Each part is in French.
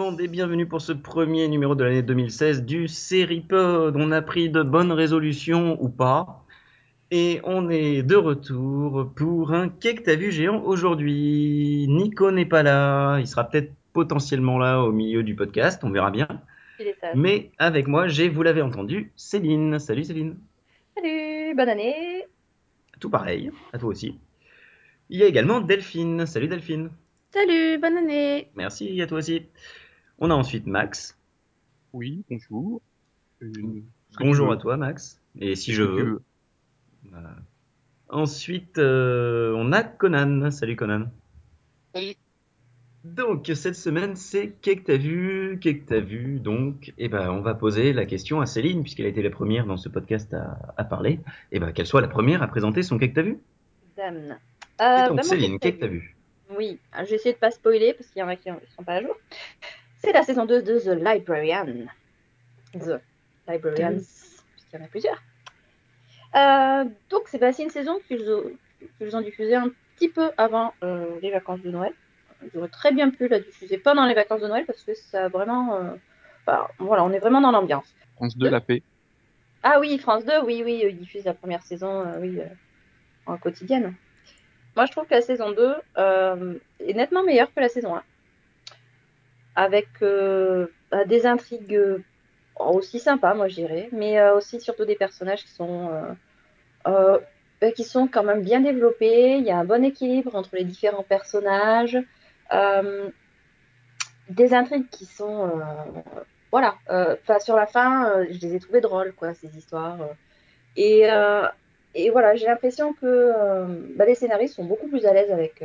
Monde et bienvenue pour ce premier numéro de l'année 2016 du Seripod. On a pris de bonnes résolutions ou pas. Et on est de retour pour un que t'as vu géant aujourd'hui. Nico n'est pas là, il sera peut-être potentiellement là au milieu du podcast, on verra bien. Il est sage. Mais avec moi, j'ai, vous l'avez entendu, Céline. Salut Céline. Salut, bonne année. Tout pareil, à toi aussi. Il y a également Delphine. Salut Delphine. Salut, bonne année. Merci à toi aussi. On a ensuite Max. Oui, bonjour. Euh, Bonjour à toi Max. Et si je veux. Voilà. Ensuite, euh, on a Conan. Salut Conan. Salut. Donc, cette semaine, c'est Qu'est-ce que t'as vu? Qu'est-ce que t'as vu? Donc, eh ben, on va poser la question à Céline, puisqu'elle a été la première dans ce podcast à, à parler. Eh ben, qu'elle soit la première à présenter son Qu'est-ce que t'as vu? Dame. Et Euh, bah, donc, moi, Céline, qu'est-ce que t'as vu? Oui, alors, je vais essayer de pas spoiler parce qu'il y en a qui ne sont pas à jour. C'est la saison 2 de The Librarian. The Librarians, puisqu'il y en a plusieurs. Euh, donc, c'est passé une saison qu'ils ont, qu'ils ont diffusée un petit peu avant euh, les vacances de Noël. Ils auraient très bien pu la diffuser pendant les vacances de Noël parce que ça a vraiment. euh, bah, voilà, on est vraiment dans l'ambiance. France 2 l'a fait. Ah oui, France 2, oui, oui, ils diffusent la première saison, euh, oui, euh, en quotidienne. Moi, je trouve que la saison 2 euh, est nettement meilleure que la saison 1. Avec euh, bah, des intrigues euh, aussi sympas, moi, je dirais, mais euh, aussi surtout des personnages qui sont, bah, qui sont quand même bien développés. Il y a un bon équilibre entre les différents personnages. Des intrigues qui sont voilà sur la fin je les ai trouvées drôles quoi ces histoires et voilà j'ai l'impression que bah, les scénaristes sont beaucoup plus à l'aise avec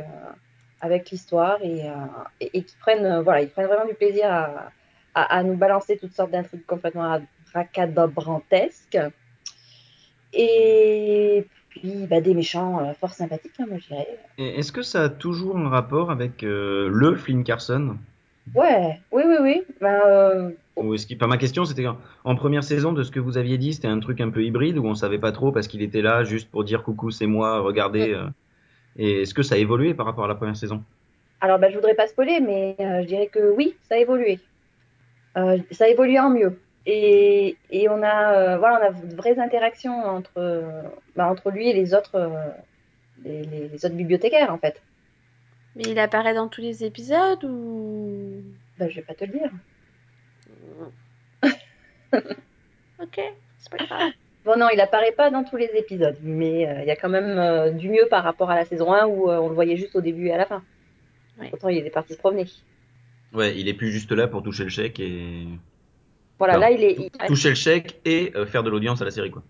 avec l'histoire et, euh, et, et qui prennent euh, voilà ils prennent vraiment du plaisir à, à, à nous balancer toutes sortes d'intrigues complètement racadabrantesques et puis bah, des méchants euh, fort sympathiques hein, moi je dirais. Est-ce que ça a toujours un rapport avec euh, le Flynn Carson? Ouais oui oui oui. Ben, euh, Ou est-ce qu'il... enfin, ma question, c'était en, première saison, de ce que vous aviez dit, c'était un truc un peu hybride où on savait pas trop parce qu'il était là juste pour dire coucou, c'est moi, regardez. Et est-ce que ça a évolué par rapport à la première saison? Alors, bah, je voudrais pas spoiler, mais euh, je dirais que oui, ça a évolué. Euh, ça a évolué en mieux. Et, et on a, euh, voilà, on a de vraies interactions entre, euh, bah, entre lui et les autres, euh, les, les- les autres bibliothécaires, en fait. Mais il apparaît dans tous les épisodes ou? Bah, je vais pas te le dire. Ok, c'est pas grave. Bon, non, il apparaît pas dans tous les épisodes, mais euh, il y a quand même euh, du mieux par rapport à la saison 1 où euh, on le voyait juste au début et à la fin. Ouais. Pourtant, il est parti se promener. Ouais, il est plus juste là pour toucher le chèque et. Voilà, là, il est. il- Toucher le chèque et euh, faire de l'audience à la série, quoi.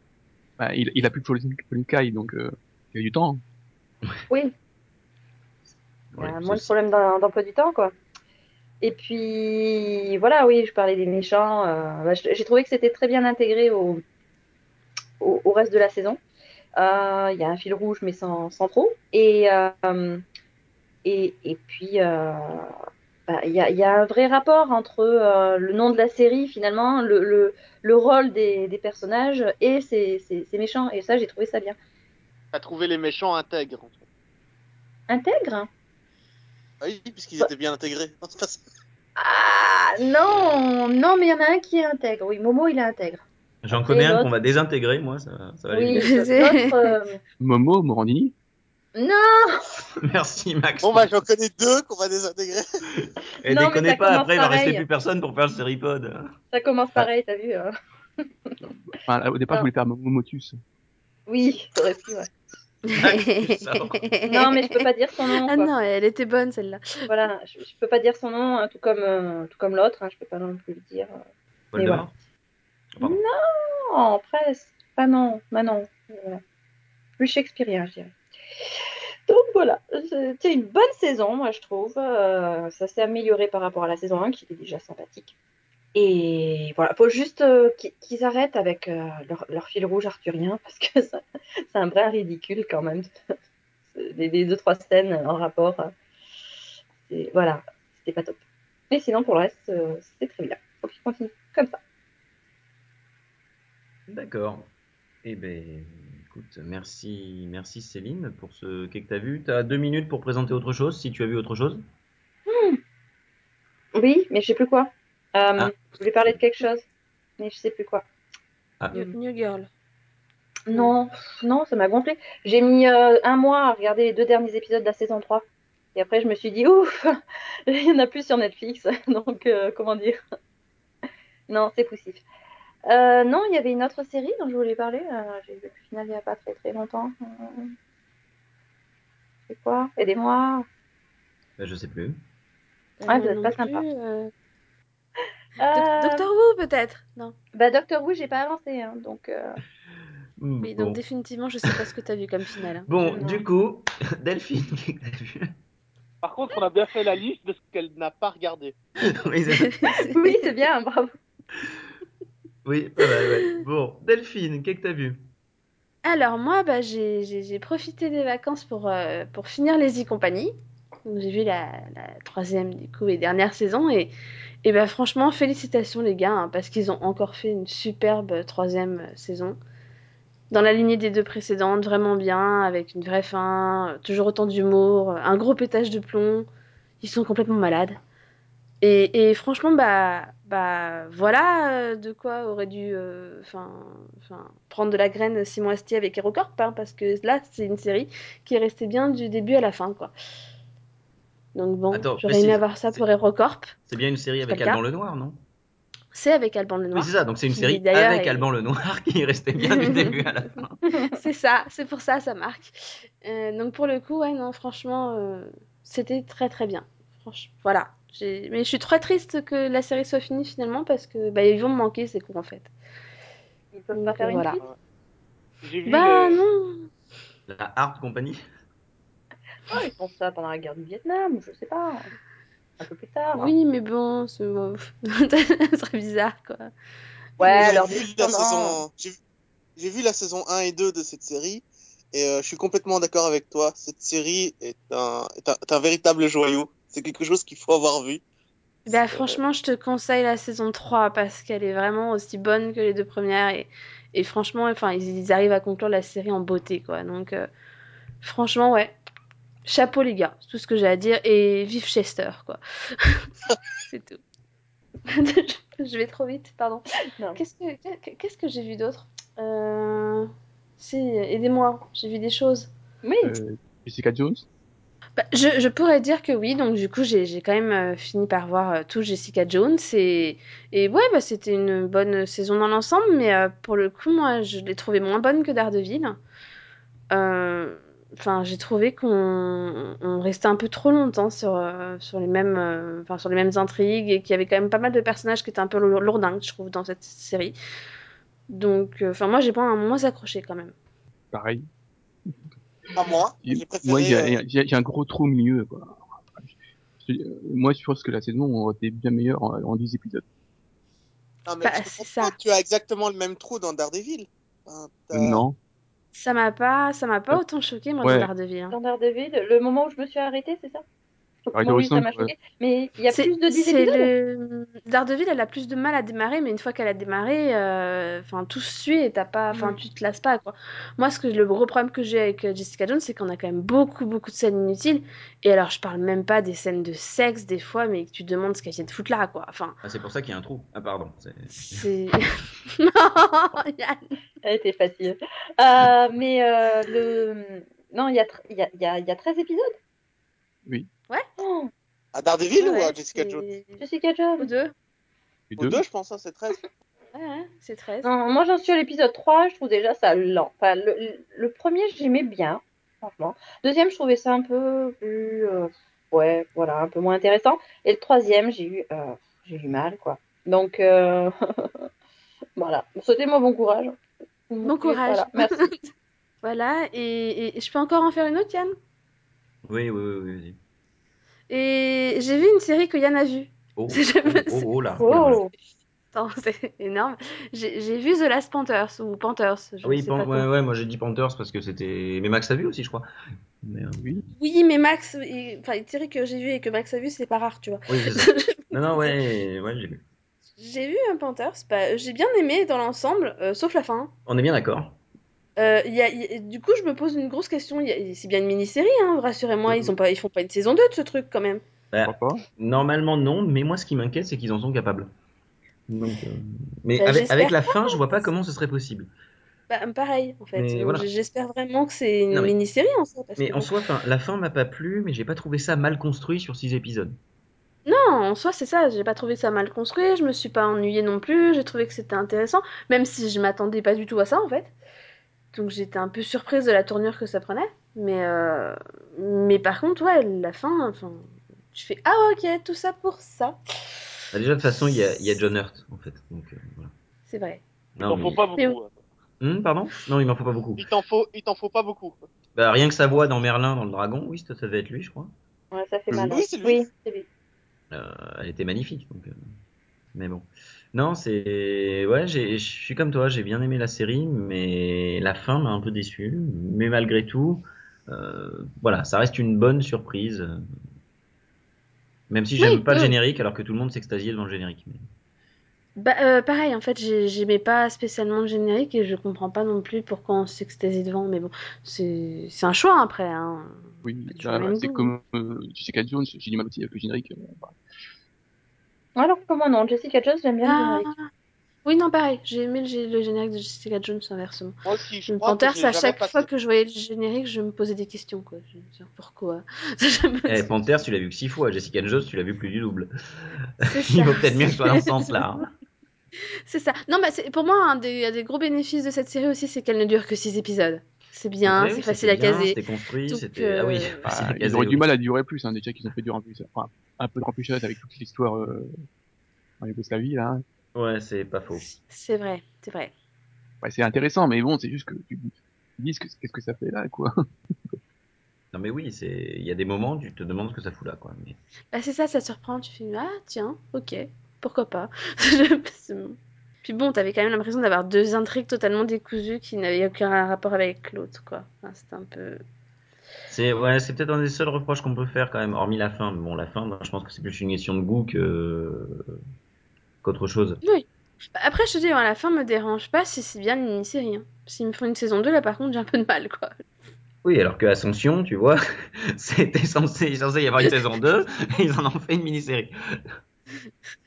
Bah, il, il a plus Pauline Pauline Kai, donc euh, il y a du temps. Oui, Il y Ouais, a c'est- moins de problèmes d'em- d'emploi du temps, quoi. Et puis, voilà, oui, je parlais des méchants. euh, bah, j'ai trouvé que c'était très bien intégré au, au, au reste de la saison. Euh, Il y a un fil rouge, mais sans, sans trop. Et, euh, et, et puis, euh, bah, il y, a, y a un vrai rapport entre le nom de la série, finalement, le, le, le rôle des, des personnages et ces, ces, ces méchants. Et ça, j'ai trouvé ça bien. T'as trouvé les méchants intègres. en fait. Intègre hein Ah oui, puisqu'ils Bah. étaient bien intégrés. Non. Ah non, non, mais il y en a un qui est intègre. Oui, Momo, il est intègre. J'en connais un qu'on va désintégrer, moi, ça, ça va aller Oui, vite. l'autre. euh, Momo, Morandini. Non, Merci, Max. Bon, bah, j'en connais deux qu'on va désintégrer. Et Non, déconnez pas, après, il va rester plus personne pour faire le Seripod. ça commence pareil, t'as vu hein. Enfin, au départ, Non. je voulais faire Momo Motus. Oui, t'aurais pu, ouais. Non, mais je peux pas dire son nom. Ah Quoi. non, elle était bonne celle-là. Voilà, je, je peux pas dire son nom, hein, tout comme, euh, tout comme l'autre. hein, je peux pas non plus le dire. Voldemort Non, presque. Pas non, bah non. Plus shakespearien, je dirais. Donc voilà, c'était une bonne saison, moi je trouve. Euh, ça s'est amélioré par rapport à la saison 1 qui était déjà sympathique. Et voilà, faut juste euh, qu'ils arrêtent avec euh, leur, fil rouge arthurien parce que c'est un vrai ridicule quand même. Les, deux trois scènes en rapport, c'est- voilà, c'était pas top. Mais sinon pour le reste, c'était très bien. Faut qu'ils continuent comme ça. D'accord. Eh ben, écoute, merci, merci Céline pour ce qu'est que t'as vu. T'as deux minutes pour présenter autre chose, si tu as vu autre chose. Oui, Oui, mais je sais plus quoi. Euh, Ah. Je voulais parler de quelque chose, mais je sais plus quoi. New, New Girl. Non, non, ça m'a gonflé. J'ai mis euh, un mois à regarder les deux derniers épisodes de la saison 3. Et après, je me suis dit, ouf, il y en a plus sur Netflix. Donc, euh, comment dire? Non, c'est poussif. Euh, non, il y avait une autre série dont je voulais parler. euh, J'ai vu le final il n'y a pas très très longtemps. Euh, C'est quoi? Aidez-moi. Bah, je sais plus. Ouais, Moi vous êtes pas sympa. euh, Euh, Doc- Doctor Who, peut-être? Non. Bah, Doctor Who, j'ai pas avancé. hein, donc, euh, Hmm, Oui, donc bon. définitivement, je sais pas ce que t'as vu comme finale. hein. Bon, du coup, Delphine, qu'est-ce que t'as vu? Par contre, on a bien fait la liste de ce qu'elle n'a pas regardé. Oui, c'est- oui, c'est bien, bravo. Oui, pas mal. Bon, Delphine, qu'est-ce que t'as vu? Alors moi, bah, j'ai profité des vacances pour, euh, finir les e-compagnies. Donc j'ai vu la, la troisième du coup et dernière saison et, et bah franchement félicitations les gars hein, parce qu'ils ont encore fait une superbe troisième saison. Dans la lignée des deux précédentes, vraiment bien, avec une vraie fin, toujours autant d'humour, un gros pétage de plomb. Ils sont complètement malades. Et, et franchement, bah, bah voilà euh, de quoi aurait dû euh, prendre de la graine Simon Astier avec HeroCorp, hein, parce que là, c'est une série qui est restée bien du début à la fin, quoi. Donc bon, j'aurais aimé avoir ça pour HeroCorp. C'est bien une série avec pas le. Alban Lenoir, non? C'est avec Alban Oui, Lenoir. c'est ça, donc c'est une série avec est- Alban Lenoir qui est resté bien du début à la fin. c'est ça, c'est pour ça, ça marque. Euh, donc pour le coup, ouais, non, franchement, euh, c'était très très bien. Franchement, voilà. J'ai- Mais je suis très triste que la série soit finie finalement parce que bah, ils vont me manquer, ces cons en fait. Ils peuvent Donc, pas faire une voilà. suite J'ai vu Bah non, La Hard Company Ah, ils font ça pendant la guerre du Vietnam, je sais pas. Un peu plus tard. oui, mais bon, c'est ce serait bizarre quoi. Ouais, J'ai alors vu la saison. J'ai j'ai vu la saison 1 et 2 de cette série et euh, je suis complètement d'accord avec toi. Cette série est un, est un, est un véritable joyau. C'est quelque chose qu'il faut avoir vu. Bah Euh, franchement, je te conseille la saison 3 parce qu'elle est vraiment aussi bonne que les deux premières et, et franchement, enfin, ils, ils arrivent à conclure la série en beauté quoi. Donc euh, franchement, ouais. Chapeau les gars, c'est tout ce que j'ai à dire et vive Chester quoi. c'est tout. je vais trop vite, pardon. Que qu'est-ce que j'ai vu d'autre? Euh... Si, aidez-moi, j'ai vu des choses. Oui, Euh, Jessica Jones? Bah, je, pourrais dire que oui, donc du coup j'ai quand même euh, fini par voir euh, tout Jessica Jones et, ouais, bah, c'était une bonne saison dans l'ensemble, mais euh, pour le coup, moi je l'ai trouvée moins bonne que Daredevil. Enfin, j'ai trouvé qu'on on restait un peu trop longtemps sur, les mêmes, intrigues et qu'il y avait quand même pas mal de personnages qui étaient un peu lour- lourdingues, je trouve, dans cette série. Donc, enfin, moi j'ai moins, moins accroché quand même. Pareil. Pas moi. Il y, a- euh, il y a- il y a- il y a un gros trou au milieu. Quoi. Euh, Moi, je pense que la saison aurait été bien meilleure en, en 10 épisodes. non, mais Bah, c'est ça. Tu as exactement le même trou dans Daredevil. Non. Ça m'a pas, ça m'a pas autant choqué moi ouais. dans Daredevil. hein. dans Daredevil, le moment où je me suis arrêtée, c'est ça? Pareil, Moi, oui, ça Horizon, m'a ouais. choqué. Mais il y a plus de 10 c'est épisodes le... Daredevil, elle a plus de mal à démarrer, mais une fois qu'elle a démarré, euh, enfin tout se suit et t'as pas, enfin Mm. tu te lasses pas quoi. Moi, ce que le gros problème que j'ai avec euh, Jessica Jones, c'est qu'on a quand même beaucoup beaucoup de scènes inutiles. Et alors, je parle même pas des scènes de sexe des fois, mais que tu te demandes ce qu'elle vient de foutre là quoi. Enfin, Ah, c'est pour ça qu'il y a un trou. Ah, pardon. c'est- non, Yann. Elle était facile. Euh, mais euh, le. Non, il y, a tr- il y, a, il y, a, il y a 13 épisodes? Oui. Oh, À Daredevil ou Ouais, à Jessica Jones Jessica Ou Jones. deux. Les Aux deux. deux, je pense, hein, c'est 13. Ouais, ouais, c'est 13. Non, moi j'en suis à l'épisode 3, je trouve déjà ça lent. Enfin, le, premier, j'aimais bien, franchement. Deuxième, je trouvais ça un peu plus. euh, ouais, voilà, un peu moins intéressant. Et le troisième, j'ai eu, euh, j'ai eu mal, quoi. Donc, euh, voilà. Souhaitez-moi bon courage. Bon courage. Voilà, merci. Voilà, et, et je peux encore en faire une autre, Yann? Oui, oui, oui, oui, vas-y. Et j'ai vu une série que Yann a vue. Oh, oh, oh, oh là. oh. Oh, c'est énorme. J'ai vu The Last Panthers, ou Panthers, je Ah oui, sais Pan- pas ouais, moi j'ai dit Panthers parce que c'était. Mais Max a vu aussi, je crois. Mais, euh, Oui. Oui, mais Max, il- enfin, une série que j'ai vue et que Max a vue, c'est pas rare, tu vois. Oui, c'est ça. Non, non, ouais, ouais, j'ai vu. J'ai vu un Panthers, bah, j'ai bien aimé dans l'ensemble, euh, sauf la fin. On est bien d'accord. Euh, il y a, il y a- du coup, je me pose une grosse question. C'est bien une mini-série, hein, rassurez-moi, ils, ont pas, ils font pas une saison 2 de ce truc quand même. Bah, Pourquoi pas normalement non, mais moi ce qui m'inquiète c'est qu'ils en sont capables. Donc, euh, mais Bah, avec, la fin, je vois pas comment ce serait possible. Bah, pareil, en fait. Voilà. J'espère vraiment que c'est une mais- mini-série en soi. Parce Mais que en soi, fin, la fin m'a pas plu, mais j'ai pas trouvé ça mal construit sur six épisodes. Non, en soi, c'est ça. J'ai pas trouvé ça mal construit. Je me suis pas ennuyée non plus. J'ai trouvé que c'était intéressant, même si je m'attendais pas du tout à ça, en fait. Donc j'étais un peu surprise de la tournure que ça prenait. Mais, euh, mais par contre, ouais, la fin, enfin, tu fais ah ok, tout ça pour ça. Bah, déjà de toute façon, il y a, il y a John Hurt en fait. Donc euh, voilà. C'est vrai. Il Non, t'en mais- faut pas beaucoup. Hein. Hum, pardon? Non, il m'en faut pas beaucoup. Il t'en faut, il t'en faut pas beaucoup. Bah, rien que sa voix dans Merlin, dans le Dragon, oui, ça, ça devait être lui, je crois. Ouais, ça fait Oui, mal. oui, c'est lui. Oui, c'est lui. Euh, elle était magnifique. Donc, euh, Mais bon. Non, c'est. Ouais, j'ai- je suis comme toi, j'ai bien aimé la série, mais la fin m'a un peu déçu. Mais malgré tout, euh, voilà, ça reste une bonne surprise. euh. Même si j'aime Oui, pas le générique, alors que tout le monde s'extasiait devant le générique. Mais... Bah, euh, pareil, en fait, j'ai- j'aimais pas spécialement le générique et je comprends pas non plus pourquoi on s'extasie devant. Mais bon, c'est c'est un choix après. Hein. Oui, toujours là, le même c'est goût. comme euh, Jessica Jones, j'ai du mal aussi avec le générique. euh, bah, Alors que moi, non. Jessica Jones, j'aime bien le Ah, générique. oui, non, pareil. J'ai aimé le, gé- le générique de Jessica Jones inversement. Moi aussi, je Le crois que Panthers, je l'ai à chaque fois que je voyais le générique, je me posais des questions, quoi. Je me disais, pourquoi? Eh, Panthers, tu l'as vu que six fois. Jessica Jones, tu l'as vu plus du double. C'est Il vaut peut-être mieux que ce soit dans ce sens-là. hein. C'est ça. Non, bah, c'est- pour moi, un des, un des gros bénéfices de cette série aussi, c'est qu'elle ne dure que 6 épisodes. C'est bien, Ouais, c'est oui, facile à c'était bien, caser. C'était construit, Donc, c'était. Ah oui, euh, facile à caser. ils auraient du mal à durer plus, hein, déjà qu'ils ont fait durer plus, enfin, un peu de remplissage avec toute l'histoire euh, en Yougoslavie, là. hein. Ouais, c'est pas faux. C'est vrai, c'est vrai. Ouais, c'est intéressant, mais bon, c'est juste que tu tu dis ce que- qu'est-ce que ça fait là, quoi. Non mais oui, c'est. Il y a des moments, où tu te demandes ce que ça fout là, quoi. Mais... Bah, c'est ça, ça surprend. Tu fais, ah, tiens, ok, pourquoi pas. Puis bon, t'avais quand même l'impression d'avoir deux intrigues totalement décousues qui n'avaient aucun rapport avec l'autre, quoi. Enfin, c'était un peu. C'est ouais, c'est peut-être un des seuls reproches qu'on peut faire quand même, hormis la fin. Mais bon, la fin, je pense que c'est plus une question de goût que qu'autre chose. Oui. Après, je te dis, à la fin me dérange pas si c'est bien une mini-série. hein. S'ils me font une saison 2, là par contre, j'ai un peu de mal, quoi. Oui, alors que Ascension, tu vois, c'était censé, censé y avoir une saison 2, et ils en ont fait une mini-série.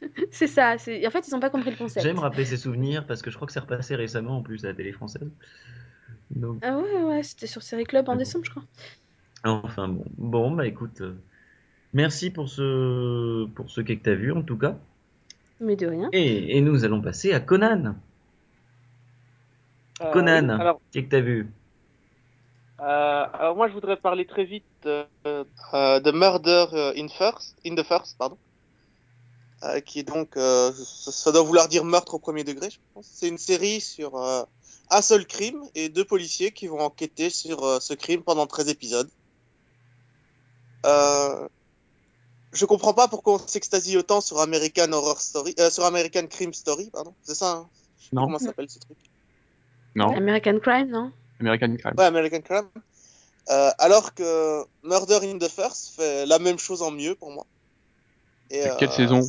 c'est ça. c'est- En fait, ils ont pas compris le concept. J'aime rappeler ces souvenirs parce que je crois que c'est repassé récemment en plus à la télé française. Donc, Ah ouais, ouais, c'était sur Série Club en décembre, je crois. enfin bon, bon bah écoute, euh, merci pour ce pour ce que t'as vu en tout cas. Mais de rien. Et, et nous allons passer à Conan. Euh, Conan, alors, qu'est-ce que t'as vu? Euh, alors moi, je voudrais parler très vite de Murder in First, in the First, pardon, euh, qui est donc, euh, ça, ça doit vouloir dire meurtre au premier degré, je pense. C'est une série sur euh, un seul crime et deux policiers qui vont enquêter sur euh, ce crime pendant 13 épisodes. Euh, je comprends pas pourquoi on s'extasie autant sur American Horror Story, euh, sur American Crime Story, pardon. C'est ça, hein? Non. comment ça s'appelle ce truc? Non, American Crime, non? American Crime. Ouais, American Crime. Euh, alors que Murder in the First fait la même chose en mieux pour moi. Et, C'est quelle euh, saison?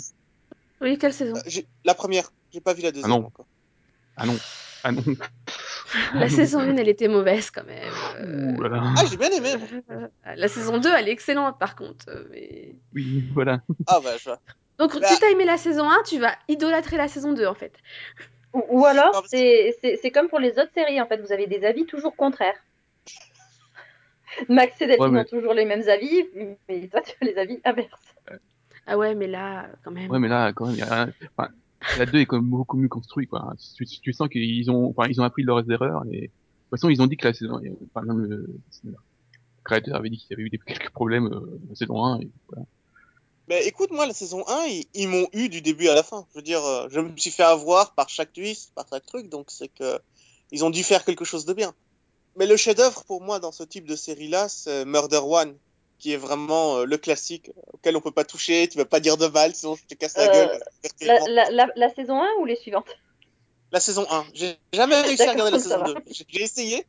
Oui, quelle saison? Euh, j'ai- La première, j'ai pas vu la deuxième non. encore. Ah non. Ah non. La saison 1, elle était mauvaise quand même. Euh, Ouh là là. Ah, j'ai bien aimé. euh, La saison 2, elle est excellente par contre. euh, Mais... Oui, voilà. Ah bah, je vois. Donc, Bah- si t'as aimé la saison 1, tu vas idolâtrer la saison 2 en fait. Ou, ou alors, c'est c'est- c'est comme pour les autres séries, en fait, vous avez des avis toujours contraires. Max et Delphine Ouais, mais- ont toujours les mêmes avis, mais toi, tu as les avis inverses. Ah ouais, mais là, quand même. Ouais, mais là, quand même, il y a enfin, la 2 est quand même beaucoup mieux construite, quoi. Tu, sens qu'ils ont, enfin, ils ont appris de leurs erreurs et, de toute façon, ils ont dit que la saison, enfin, même le, le créateur avait dit qu'il y avait eu quelques problèmes, euh, la saison 1 et voilà. Écoute, moi, la saison 1, ils, ils m'ont eu du début à la fin. Je veux dire, euh, je me suis fait avoir par chaque twist, par chaque truc, donc c'est que ils ont dû faire quelque chose de bien. Mais le chef-d'œuvre pour moi dans ce type de série-là, c'est Murder One, qui est vraiment euh, le classique auquel on peut pas toucher. Tu vas pas dire de mal, sinon je te casse la Euh, gueule. La, virtuellement. la, la, la saison 1 ou les suivantes? La saison 1. J'ai jamais réussi à regarder la saison va. 2. J'ai essayé,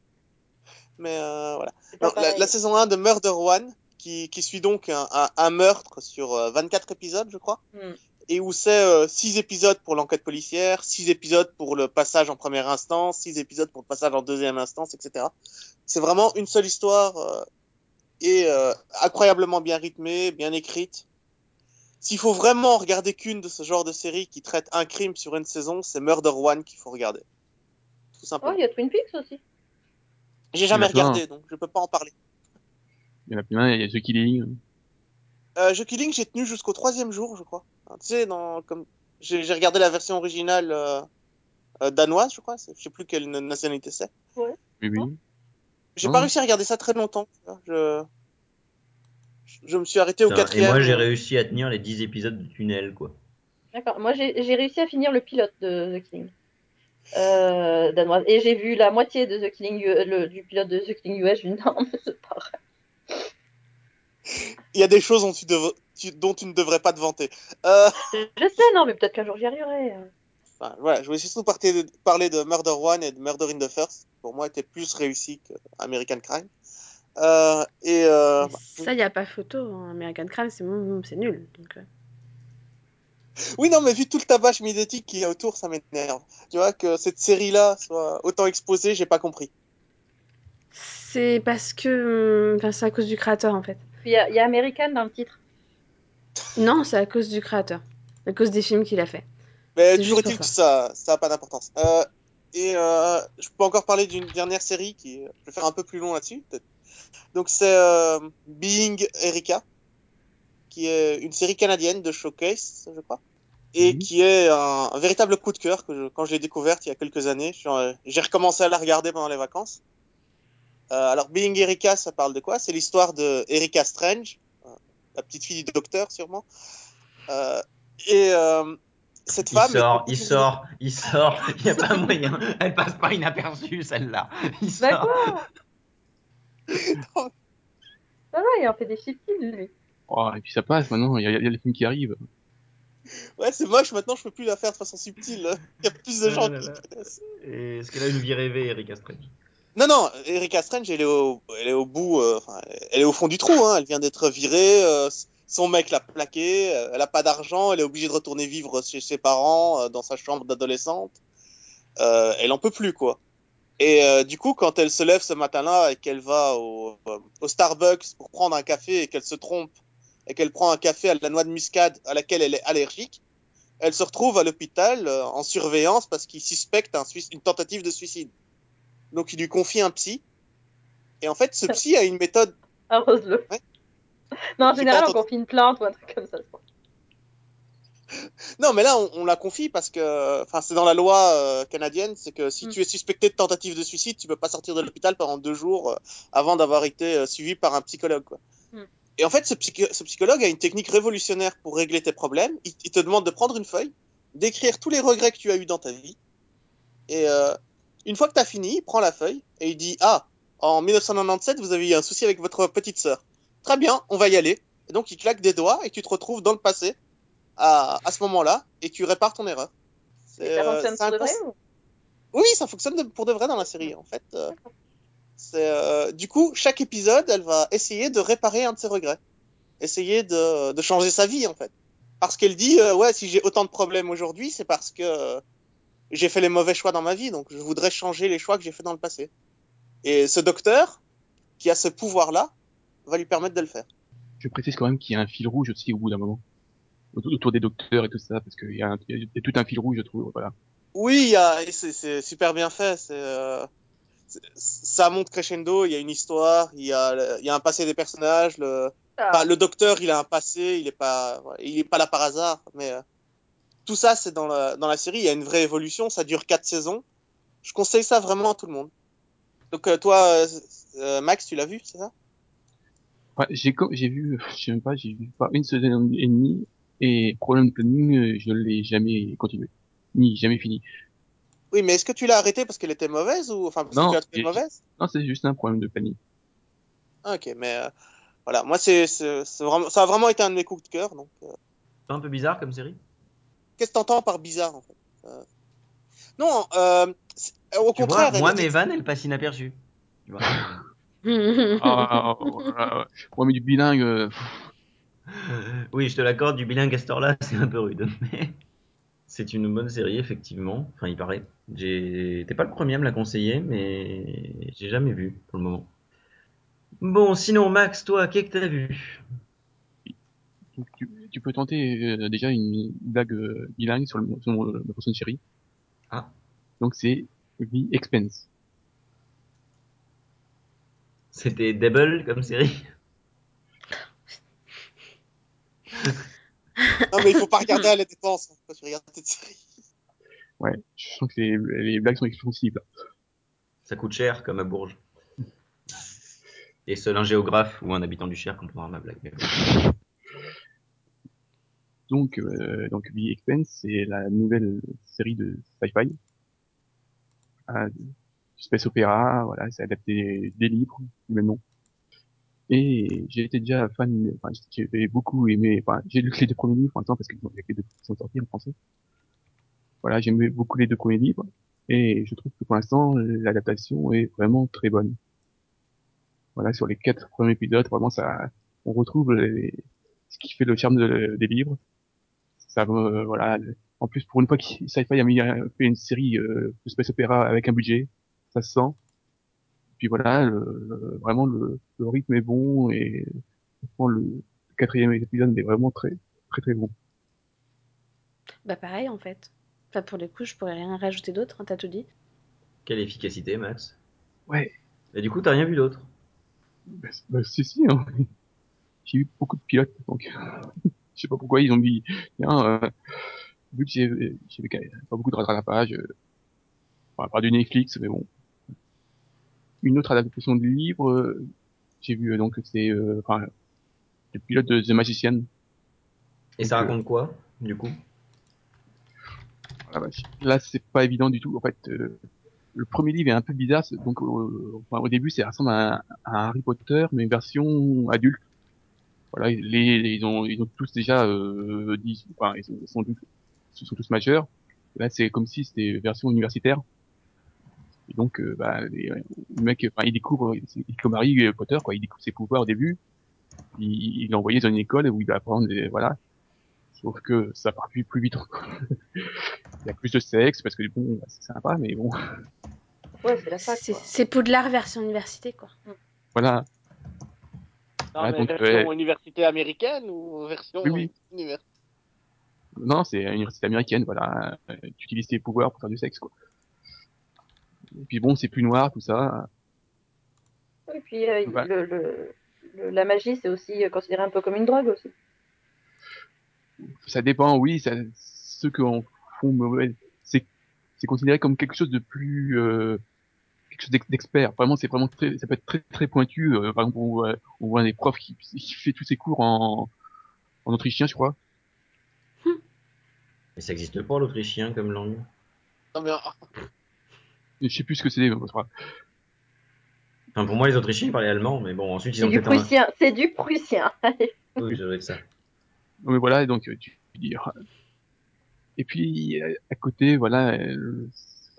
mais euh, voilà. Non, la, saison 1 de Murder One, qui, qui suit donc un, un, un meurtre sur euh, 24 épisodes, je crois, Hmm. et où c'est 6 épisodes pour l'enquête policière, 6 épisodes pour le passage en première instance, 6 épisodes pour le passage en deuxième instance, etc. C'est vraiment une seule histoire euh, et euh, incroyablement bien rythmée, bien écrite. s'il faut vraiment regarder qu'une de ce genre de série qui traite un crime sur une saison, c'est Murder One qu'il faut regarder. Tout Oh, simplement. il y a Twin Peaks aussi. J'ai jamais plein. regardé, donc je peux pas en parler. Il y en a plein, il y a The Killing. Euh, The Killing, j'ai tenu jusqu'au troisième jour, je crois. Hein, Tu sais, dans, comme, j'ai j'ai regardé la version originale euh, euh, danoise, je crois. c'est- Je sais plus quelle nationalité c'est. Oui, oui. J'ai pas réussi à regarder ça très longtemps. Je, je me suis arrêté au Putain, et quatrième. moi, j'ai réussi à tenir les 10 épisodes du tunnel, quoi. D'accord. Moi, j'ai j'ai réussi à finir le pilote de The Killing. Euh, danoise. Et j'ai vu la moitié de The Killing, le, du pilote de The Killing US. Je me dis, non, mais c'est pas vrai. Il y a des choses dont tu, dev- tu- dont tu ne devrais pas te vanter. Euh, Je sais, non, mais peut-être qu'un jour j'y arriverai. Enfin, voilà, je voulais surtout parler de Murder One et de Murder in the First. Pour moi, était plus réussi que American Crime. Euh, et euh, Ça, il n'y a pas photo. hein. American Crime, c'est c'est nul. Donc, euh. oui, non, mais vu tout le tabac médiatique qui est autour, ça m'énerve. Tu vois que cette série-là soit autant exposée, j'ai pas compris. C'est parce que. Enfin, c'est à cause du créateur, en fait. Il y, a- il y a American dans le titre? Non, c'est à cause du créateur. À cause des films qu'il a fait. Mais toujours est-il que ça, ça a pas d'importance. Euh, et euh, je peux encore parler d'une dernière série qui, je vais faire un peu plus long là-dessus. peut-être. Donc c'est euh, Being Erika, qui est une série canadienne de Showcase, je crois, et Mhm. qui est un, un véritable coup de cœur que je- quand je l'ai découverte il y a quelques années, j'ai recommencé à la regarder pendant les vacances. Euh, alors Being Erika, ça parle de quoi? C'est l'histoire de Erika Strange, euh, la petite fille du docteur sûrement. Euh, et euh, cette Il femme. sort, il sort, il sort. Il n'y a pas moyen. Elle passe pas inaperçue, celle-là. Il Bah sort. quoi Ça va, il en fait des subtils, lui. Oh, et puis ça passe maintenant, il y, a- il y a les films qui arrivent. Ouais, c'est moche, maintenant je peux plus la faire de façon subtile. Il y a plus de gens qui Est-ce qu'elle a une vie rêvée, Erika Strange Non, non, Erika Strange, elle est au, elle est au bout, euh, enfin, elle est au fond du trou, hein. Elle vient d'être virée, euh, son mec l'a plaqué, euh, elle a pas d'argent, elle est obligée de retourner vivre chez ses parents, euh, dans sa chambre d'adolescente. Euh, elle en peut plus, quoi. Et euh, du coup, quand elle se lève ce matin-là et qu'elle va au, euh, au Starbucks pour prendre un café et qu'elle se trompe et qu'elle prend un café à la noix de muscade à laquelle elle est allergique, elle se retrouve à l'hôpital euh, en surveillance parce qu'il suspecte un une tentative de suicide. Donc il lui confie un psy. Et en fait, ce psy a une méthode. Arrose-le. Ouais. Non, en général, on confie une plainte ou un truc comme ça. Non, mais là, on, on la confie parce que, enfin, c'est dans la loi euh, canadienne, c'est que si Mm. tu es suspecté de tentative de suicide, tu peux pas sortir de l'hôpital pendant deux jours euh, avant d'avoir été euh, suivi par un psychologue. Quoi. Mm. Et en fait, ce, psycho- ce psychologue a une technique révolutionnaire pour régler tes problèmes. Il, il te demande de prendre une feuille, d'écrire tous les regrets que tu as eu dans ta vie, et une fois que tu as fini, il prend la feuille et il dit ah, en 1997, vous avez eu un souci avec votre petite sœur. Très bien, on va y aller. Et donc il claque des doigts et tu te retrouves dans le passé à, à ce moment-là et tu répares ton erreur. C'est, Et ça euh, fonctionne pour de vrai ou... Oui, ça fonctionne de- pour de vrai dans la série en fait. euh, c'est euh, du coup chaque épisode, elle va essayer de réparer un de ses regrets, essayer de, de changer sa vie en fait. Parce qu'elle dit euh, ouais si j'ai autant de problèmes aujourd'hui, c'est parce que euh, j'ai fait les mauvais choix dans ma vie, donc je voudrais changer les choix que j'ai fait dans le passé. Et ce docteur qui a ce pouvoir-là va lui permettre de le faire. Je précise quand même qu'il y a un fil rouge aussi au bout d'un moment. Autour, des docteurs et tout ça, parce qu'il y, a un- il y a tout un fil rouge, je trouve. Voilà. Oui, il y a- et c'est c'est super bien fait. C'est euh, ça monte crescendo. Il y a une histoire, il y a, il y a un passé des personnages. Le, Ah, enfin, le docteur, il a un passé. Il est pas, il est pas là par hasard. Mais euh, tout ça, c'est dans la, dans la série. Il y a une vraie évolution. Ça dure quatre saisons. Je conseille ça vraiment à tout le monde. Donc euh, toi, euh, Max, tu l'as vu, c'est ça? Ouais, j'ai j'ai vu, je sais même pas, j'ai vu pas une saison et demie, et problème de planning, euh, je l'ai jamais continué. Ni jamais fini. Oui, mais est-ce que tu l'as arrêté parce qu'elle était mauvaise ou enfin parce Non, que tu l'as trouvée mauvaise? Non, c'est juste un problème de planning. Ah, Ok, mais euh, voilà, moi c'est c'est c'est vraiment, ça a vraiment été un de mes coups de cœur. Donc, euh, C'est un peu bizarre comme série. qu'est-ce que t'entends par bizarre en fait? Euh, Non, euh, au Tu contraire. vois, moi, mes vannes, elles passent inaperçues. Tu vois. Ah, ah, ouais, mais du bilingue, euh, oui, je te l'accorde, du bilingue à cette heure-là, c'est un peu rude. Mais c'est une bonne série, effectivement. Enfin, il paraît. T'es pas le premier à me la conseiller, mais j'ai jamais vu pour le moment. Bon, sinon, Max, toi, qu'est-ce que t'as vu? Tu- tu peux tenter euh, déjà une blague euh, bilingue sur, le, sur le- la prochaine série. Ah. Donc c'est The Expense. C'était Double comme série. Non, mais il faut pas regarder à la dépense hein, quand tu regardes cette série. Ouais, je sens que les, les blagues sont extensibles. Ça coûte cher comme à Bourges. Et seul un géographe ou un habitant du Cher comprendra ma blague. Donc, euh, donc The Expense, c'est la nouvelle série de sci-fi. Du space opéra, voilà, c'est adapté des livres, du même nom. Et j'ai été déjà fan, enfin, j'ai beaucoup aimé, enfin, j'ai lu que les deux premiers livres, maintenant, parce que les deux sont sortis en français. Voilà, j'aimais beaucoup les deux premiers livres. Et je trouve que pour l'instant, l'adaptation est vraiment très bonne. Voilà, sur les quatre premiers épisodes, vraiment, ça, on retrouve ce qui fait le charme de- des livres. Ça, euh, voilà. En plus, pour une fois que mis- a fait une série euh, de space opéra avec un budget, ça se sent. Puis voilà, le- le- vraiment le, le rythme est bon et franchement, le quatrième épisode est vraiment très très très bon. Bah pareil en fait. Enfin pour le coup, je pourrais rien rajouter d'autre, hein, t'as tout dit. Quelle efficacité, Max? Ouais, Et du coup, t'as rien vu d'autre? Bah, bah, si si. Hein. J'ai eu beaucoup de pilotes, donc je sais pas pourquoi ils ont mis. Tiens, euh, vu que j'ai j'ai pas beaucoup de rattrapage, euh, enfin, pas du Netflix, mais bon. Une autre adaptation de livre, euh, j'ai vu euh, donc c'est euh, enfin le pilote de The Magician. Et ça raconte quoi, du coup? Ah bah, là, c'est pas évident du tout. En fait, le premier livre est un peu bizarre. c'est- Donc, enfin, au début, ça ressemble à, Harry Potter, mais version adulte. Voilà, les, les- ils ont, ils ont tous déjà euh, 10, enfin, ils sont, ils sont, tous- ils sont tous majeurs. Là, c'est comme si c'était version universitaire. Et donc, euh, bah, les, le mec, enfin, il découvre, c'est comme Harry Potter, quoi. Il découvre ses pouvoirs au début. Il, il est envoyé dans une école où il va apprendre, des, voilà. Sauf que ça part plus, plus vite. il y a plus de sexe parce que bon, bah, c'est sympa, mais bon, Ouais, c'est la fac, C'est Poudlard version université quoi. voilà. Non, Ouais, mais donc, version ouais. université américaine ou version Oui, oui. université? Non, c'est une université américaine, voilà. Euh, Tu utilises tes pouvoirs pour faire du sexe, quoi. Et puis bon, c'est plus noir, tout ça. Et puis euh, Ouais. le, le- le- la magie, c'est aussi euh, considéré un peu comme une drogue aussi. Ça dépend, oui, ça, ceux qui en font mauvais, c'est, considéré comme quelque chose de plus, euh, quelque chose d'ex- d'expert. Vraiment, c'est vraiment très, ça peut être très, très pointu. Euh, par exemple, on voit, on voit des profs qui, qui fait tous ses cours en, en autrichien, je crois. Et ça existe pas l'autrichien comme langue? Non, mais Je sais plus ce que c'est, c'est. Enfin, pour moi, les Autrichiens ils parlaient allemand, mais bon, ensuite ils C'est ont du peut-être un. prussien. C'est du prussien. Oui, être ça. Non, mais voilà, donc euh, tu dis. ah. Et puis euh, à côté, voilà. euh,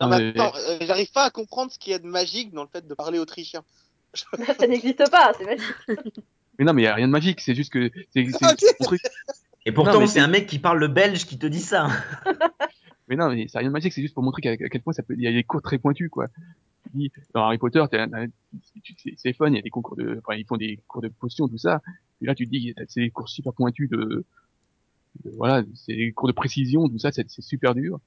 non, mais attends, euh, j'arrive pas à comprendre ce qu'il y a de magique dans le fait de parler autrichien. ça n'existe pas, c'est magique. Mais non, mais il y a rien de magique. C'est juste que c'est c'est. Et pourtant, Non, mais c'est c'est- un mec qui parle le belge qui te dit ça. Mais non, mais c'est rien de magique. C'est juste pour montrer qu'à quel point ça peut. Il y a des cours très pointus, quoi. Dans Harry Potter, c'est fun. Il y a des concours de. Enfin, ils font des cours de potions, tout ça. Et là, tu te dis, c'est des cours super pointus de. voilà, c'est des cours de précision, tout ça. C'est super dur.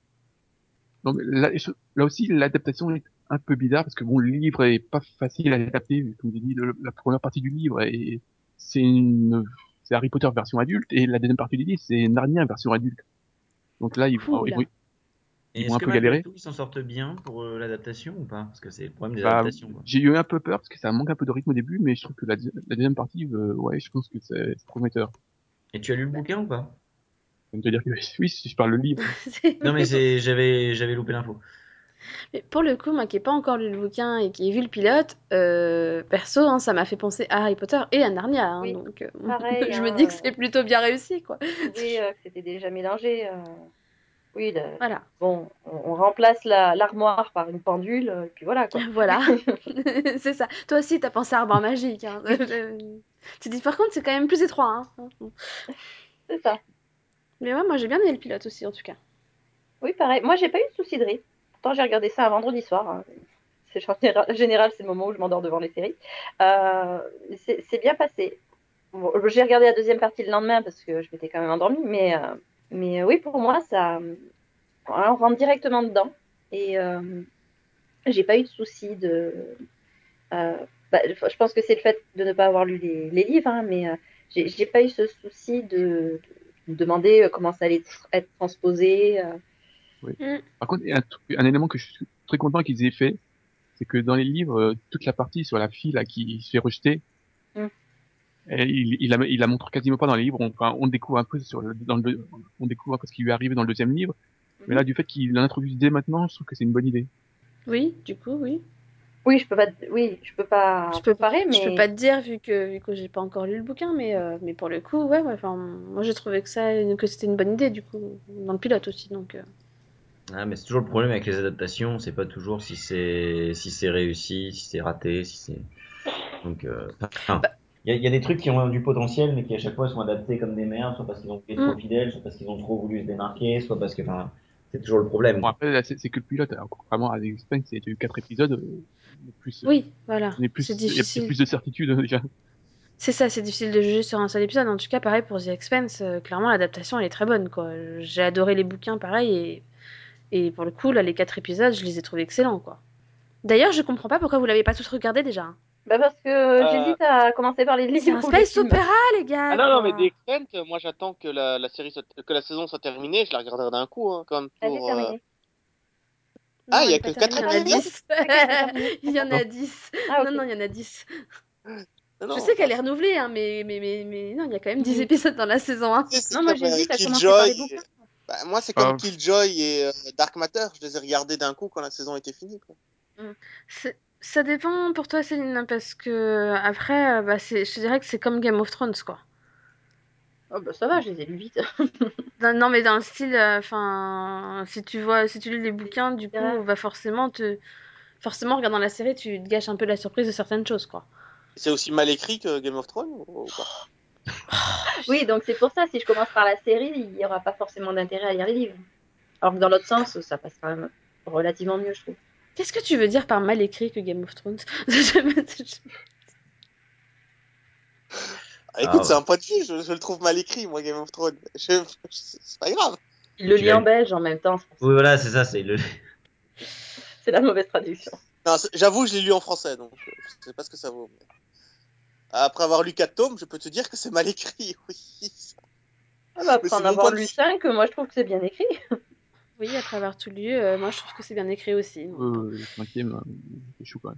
Donc là, aussi, l'adaptation est un peu bizarre parce que bon, le livre est pas facile à adapter. Comme j'ai dit, la première partie du livre est c'est une c'est Harry Potter version adulte et la deuxième partie du livre c'est Narnia version adulte. Donc là, ils vont- Et Ils est-ce que peu malgré tout, ils s'en sortent bien pour euh, l'adaptation ou pas? Parce que c'est le problème des Bah, adaptations. quoi. j'ai eu un peu peur parce que ça manque un peu de rythme au début, mais je trouve que la, deux- la deuxième partie, euh, ouais, je pense que c'est c'est prometteur. Et tu as lu le bouquin ou pas? Ça veut dire que oui, si je parle le livre. Non, mais c'est j'avais j'avais loupé l'info. Mais pour le coup, moi qui n'ai pas encore lu le bouquin et qui ai vu le pilote, euh, perso, hein, ça m'a fait penser à Harry Potter et à Narnia. hein, Oui, donc euh, pareil, je hein, me dis que c'est plutôt bien réussi, quoi. Oui, euh, que c'était déjà mélangé. euh. Oui, le- Voilà. bon, on, on remplace la- l'armoire par une pendule, euh, et puis voilà quoi. Voilà, c'est ça. Toi aussi, t'as pensé à Arbre Magique. Hein. tu dis par contre, c'est quand même plus étroit. Hein. C'est ça. Mais ouais, moi j'ai bien aimé le pilote aussi, en tout cas. Oui, pareil. Moi, j'ai pas eu de soucis de rythme. Pourtant, j'ai regardé ça un vendredi soir. hein. C'est en général, c'est le moment où je m'endors devant les séries. Euh, c'est c'est bien passé. bon, j'ai regardé la deuxième partie le lendemain parce que je m'étais quand même endormie, mais, euh, mais euh, oui, pour moi, ça, on rentre directement dedans et euh, j'ai pas eu de souci de. euh, bah, je pense que c'est le fait de ne pas avoir lu les, les livres, hein, mais euh, j'ai j'ai pas eu ce souci de, de me demander comment ça allait être transposé. euh. Par contre, un, un élément que je suis très content qu'ils aient fait, c'est que dans les livres, toute la partie sur la fille là qui se fait rejeter, Mm. Et il, il, la, il la montre quasiment pas dans les livres. On, enfin, on découvre un peu sur le, dans le, on découvre un peu ce qui lui est arrivé dans le deuxième livre. Mais là, du fait qu'il l'introduise dès maintenant, je trouve que c'est une bonne idée. Oui, du coup, oui. Oui, je peux pas, oui, je peux pas Je peux comparer, mais Je peux pas te dire vu que vu que j'ai pas encore lu le bouquin, mais euh, mais pour le coup, ouais, ouais. Enfin, moi j'ai trouvé que ça que c'était une bonne idée du coup dans le pilote aussi, donc. euh. Ah, mais c'est toujours le problème avec les adaptations, c'est pas toujours si c'est si c'est réussi, si c'est raté, si c'est donc euh, enfin, il y, a, il y a des trucs qui ont du potentiel mais qui à chaque fois sont adaptés comme des merdes, soit parce qu'ils ont été trop Mm. fidèles, soit parce qu'ils ont trop voulu se démarquer, soit parce que enfin c'est toujours le problème. Bon, après, c'est que le pilote. Alors, contrairement à The Expanse, il y a eu quatre épisodes. euh, plus, Oui, voilà. il y a- il y a difficile. plus de certitude hein, déjà. C'est ça, c'est difficile de juger sur un seul épisode. En tout cas, pareil pour The Expanse, euh, clairement l'adaptation elle est très bonne quoi. J'ai adoré les bouquins, pareil, et et pour le coup là les quatre épisodes, je les ai trouvés excellents quoi. D'ailleurs, je comprends pas pourquoi vous l'avez pas tous regardé déjà. hein. Bah parce que Euh, j'hésite à commencer par les livres. C'est un space opéra les gars. Ah non, non, mais. The Expanse, moi j'attends que la, la série soit, que la saison soit terminée, je la regarderai d'un coup, hein, comme Elle est pour. euh. Ah, il y a que pas quatre terminée, il y en a épisodes 10. C'est terminé. Il y en a 10. Ah, ok. Non, non, il y en a 10. non, non, Je sais qu'elle est bah, renouvelée, hein, mais, mais, mais, mais non, il y a quand même 10 Mhm. épisodes dans la saison 1. c'est- c'est Non, moi, comme, j'hésite euh, à commencer par les Killjoy. bouquins. Bah, moi, c'est comme Ah. Killjoy et euh, Dark Matter, je les ai regardés d'un coup quand la saison était finie. Quoi. Ça dépend pour toi, Céline, parce que après, euh, bah, c'est- je te dirais que c'est comme Game of Thrones, quoi. Oh, bah ça va, je les ai lus vite. Dans- non, mais dans le style, euh, enfin, si tu vois, si tu lis les bouquins, du coup, va forcément te, forcément, en regardant la série, tu te gâches un peu la surprise de certaines choses, quoi. C'est aussi mal écrit que Game of Thrones ou, ou pas? Oui, donc c'est pour ça, si je commence par la série, il n'y aura pas forcément d'intérêt à lire les livres. Alors que dans l'autre sens, ça passe quand même relativement mieux, je trouve. Qu'est-ce que tu veux dire par mal écrit que Game of Thrones Je me- je- Ah, écoute, Ah, c'est un point de vue, je, je le trouve mal écrit, moi, Game of Thrones. Je- C'est pas grave. Il le lit en belge en même temps. Oui voilà c'est ça c'est le c'est la mauvaise traduction. J'avoue, je l'ai lu en français, donc euh, je sais pas ce que ça vaut. mais- Après avoir lu 4 tomes, je peux te dire que c'est mal écrit, oui. Ah bah, après en avoir point de lu vue. 5, moi je trouve que c'est bien écrit. Oui, après avoir tout lu, euh, moi je trouve que c'est bien écrit aussi. donc, le cinquième, euh, c'est chou quand même.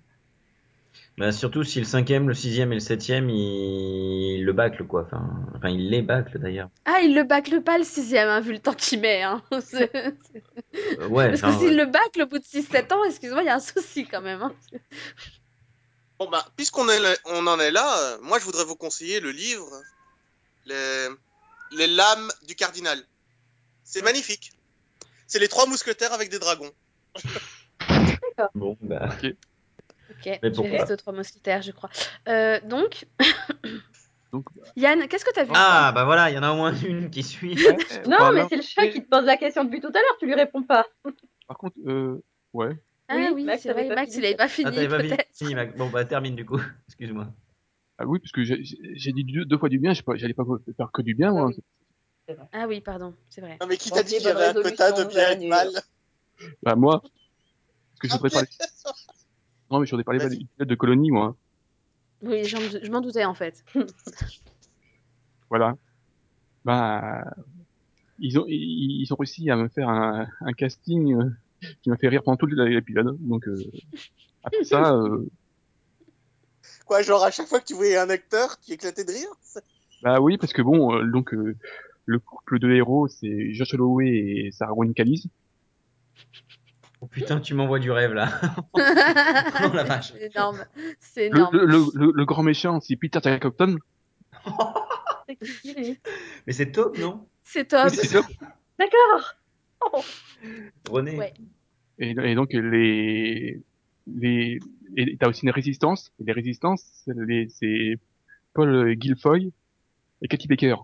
bah, surtout si le cinquième le sixième et le septième il le bâcle quoi enfin enfin il les bâcle d'ailleurs Ah, il le bâcle pas le sixième, hein, vu le temps qu'il met. Hein. C'est- c'est- Euh, ouais Parce que enfin, s'il ouais. le bâcle au bout de 6-7 ans, excuse-moi, il y a un souci quand même. Hein. Bon, bah, puisqu'on est là- on en est là, euh, moi, je voudrais vous conseiller le livre Les, les lames du cardinal. C'est magnifique. C'est les trois mousquetaires avec des dragons. bon bah Ok, Mais je vais pourquoi rester aux trois mousquetaires, je crois. Euh, donc, Donc, Yann, qu'est-ce que t'as vu ah bah voilà il y en a au moins une qui suit ouais, Non, enfin, mais c'est le chat qui te pose la question depuis tout à l'heure, tu lui réponds pas. Par contre, euh, ouais. Ah Oui, oui, Max c'est vrai, pas Max, fini. il avait pas ah fini, t'avais pas Mac. bon bah termine du coup excuse-moi Ah oui, parce que j'ai- dit deux, deux fois du bien, je sais pas- j'allais pas faire que du bien, moi. Ah oui. Ah oui, pardon, c'est vrai. Non, mais qui t'a dit qu'il y avait un quota de bien et de mal Bah, moi. Parce que je Ah, voudrais parler. Non, mais je voudrais parler pilote de colonie, moi. Oui, j'en- je m'en doutais en fait. Voilà. Bah, ils ont, ils, ils ont réussi à me faire un, un casting euh, qui m'a fait rire pendant tout l'épisode. Donc, euh, après ça, euh, Quoi, genre, à chaque fois que tu voyais un acteur, tu éclatais de rire bah oui, parce que bon, euh, donc, euh, le couple de héros, c'est Josh Holloway et Sarah Wayne Callies. oh putain tu m'envoies du rêve là Oh, la vache. C'est énorme, c'est Le, énorme. le, le, le, le grand méchant, c'est Peter Jacobson. Mais c'est top non? C'est top. Ça. D'accord René Ouais. Et, et donc les les et t'as aussi une résistance. Et les résistances, c'est Paul Guilfoyle et Katy Baker.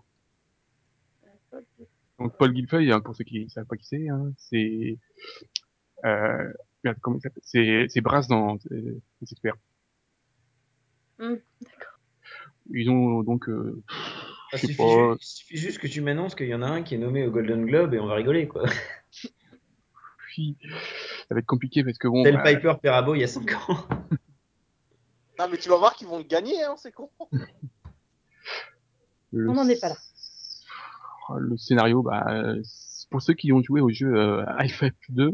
Donc Paul Guilfoyle, hein, pour ceux qui savent pas qui c'est, hein, c'est euh, merde, comment il s'appelle? C'est c'est Brass dans euh, les experts. Hmm, D'accord. Ils ont donc, euh, Il je sais suffit, pas. ju- il suffit juste que tu m'annonces qu'il y en a un qui est nommé au Golden Globe et on va rigoler, quoi. puis, ça va être compliqué parce que bon, Tel bah, Piper Perabo il y a 5 ans. Non, mais tu vas voir qu'ils vont le gagner, hein, c'est con. le, On n'en est pas là. Le scénario, bah, euh, pour ceux qui ont joué au jeu euh, Half-Life 2,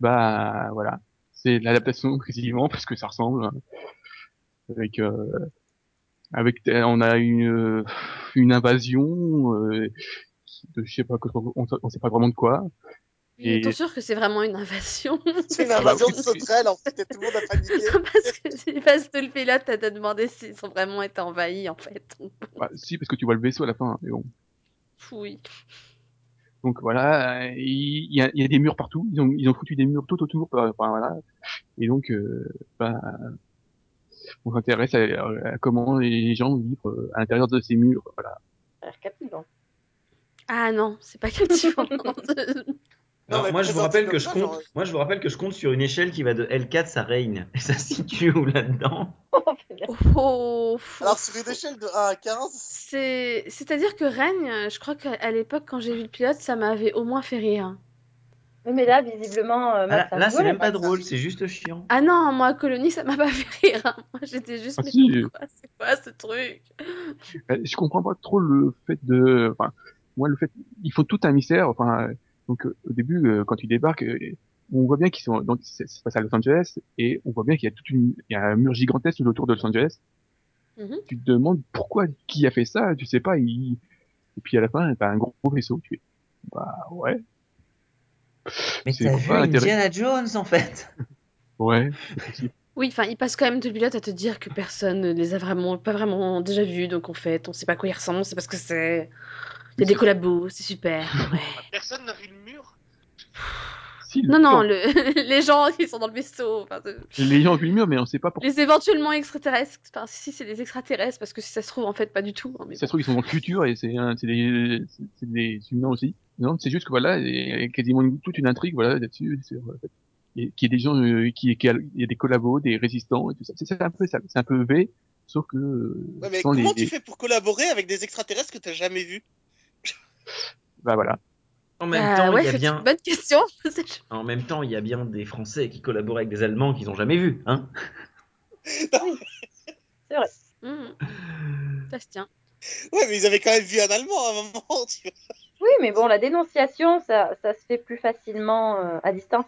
bah voilà, c'est l'adaptation quasiment parce que ça ressemble. hein. Avec, euh, avec, on a une une invasion euh, qui- de je sais pas, on, on sait pas vraiment de quoi. Et... T'es sûr que c'est vraiment une invasion C'est une Ah bah invasion de sauterelles, en fait, et tout le monde a paniqué. Parce que parce que le pilote t'a demandé s'ils ont vraiment été envahis en fait. Bah, si, parce que tu vois le vaisseau à la fin. hein, mais bon. Oui. Donc voilà, il y, a, il y a des murs partout. Ils ont, ils ont foutu des murs tout autour. Enfin, voilà. Et donc, euh, bah, on s'intéresse à, à comment les gens vivent euh, à l'intérieur de ces murs. Voilà. Ça a l'air captivant. Ah non, c'est pas captivant. Non, Alors, mais moi, je vous rappelle que je compte, genre- moi, je vous rappelle que je compte sur une échelle qui va de L4 à Reign. Et ça se situe où là-dedans oh, Alors, sur une échelle de 1 à 15, c'est c'est-à-dire que Règne, je crois qu'à l'époque quand j'ai vu le pilote, ça m'avait au moins fait rire. Mais là, visiblement, euh, Ah, Max Là, a là, c'est même pas drôle, c'est juste chiant. Ah non, moi Colonie, ça m'a pas fait rire. hein. Moi j'étais juste Ah, mais si. pourquoi c'est quoi ce truc? Euh, Je comprends pas trop le fait de, enfin, moi le fait, il faut tout un mystère. Enfin, euh, donc euh, au début, euh, quand ils débarquent, euh, on voit bien qu'ils sont, donc c'est c'est passé à Los Angeles et on voit bien qu'il y a toute une, il y a un mur gigantesque tout autour de Los Angeles. Mhm. Tu te demandes pourquoi, qui a fait ça, tu sais pas. Il... Et puis à la fin, t'as un gros vaisseau. Tu fais, bah ouais, Mais C'est t'as pas vu. Indiana Jones en fait ouais, c'est. Oui, enfin, il passe quand même de le pilote à te dire que personne ne les a vraiment, pas vraiment déjà vus, donc en fait, on sait pas à quoi ils ressemblent, on sait pas ce que c'est. Y a des collabos, c'est super. Ouais. personne n'a vu le mur. Si, le Non, non, le... les gens qui sont dans le vaisseau, enfin, les gens ont vu le mur, mais on sait pas pourquoi. les éventuellement extraterrestres, enfin, si c'est des extraterrestres, parce que si ça se trouve, en fait, pas du tout. hein, mais Si ça se trouve, ils sont dans le futur et c'est c'est des, c'est- c'est des humains aussi. Non, c'est juste que voilà, il y a quasiment une- toute une intrigue voilà là-dessus, euh, et qui est des gens euh, qui, qui a, il y a des collabos, des résistants et tout ça. C'est c'est un peu ça, c'est un peu V, sauf que euh, Ouais, mais sans comment les, tu fais pour collaborer avec des extraterrestres que t'as jamais vus? Bah voilà. En même Bah temps, ouais, il y a c'est bien, une bonne question. en même temps, il y a bien des Français qui collaborent avec des Allemands qu'ils ont jamais vus, hein. Hmm, ça se tient. Ouais, mais ils avaient quand même vu un Allemand à un moment, tu vois. Oui, mais bon, la dénonciation, ça, ça se fait plus facilement euh, à distance.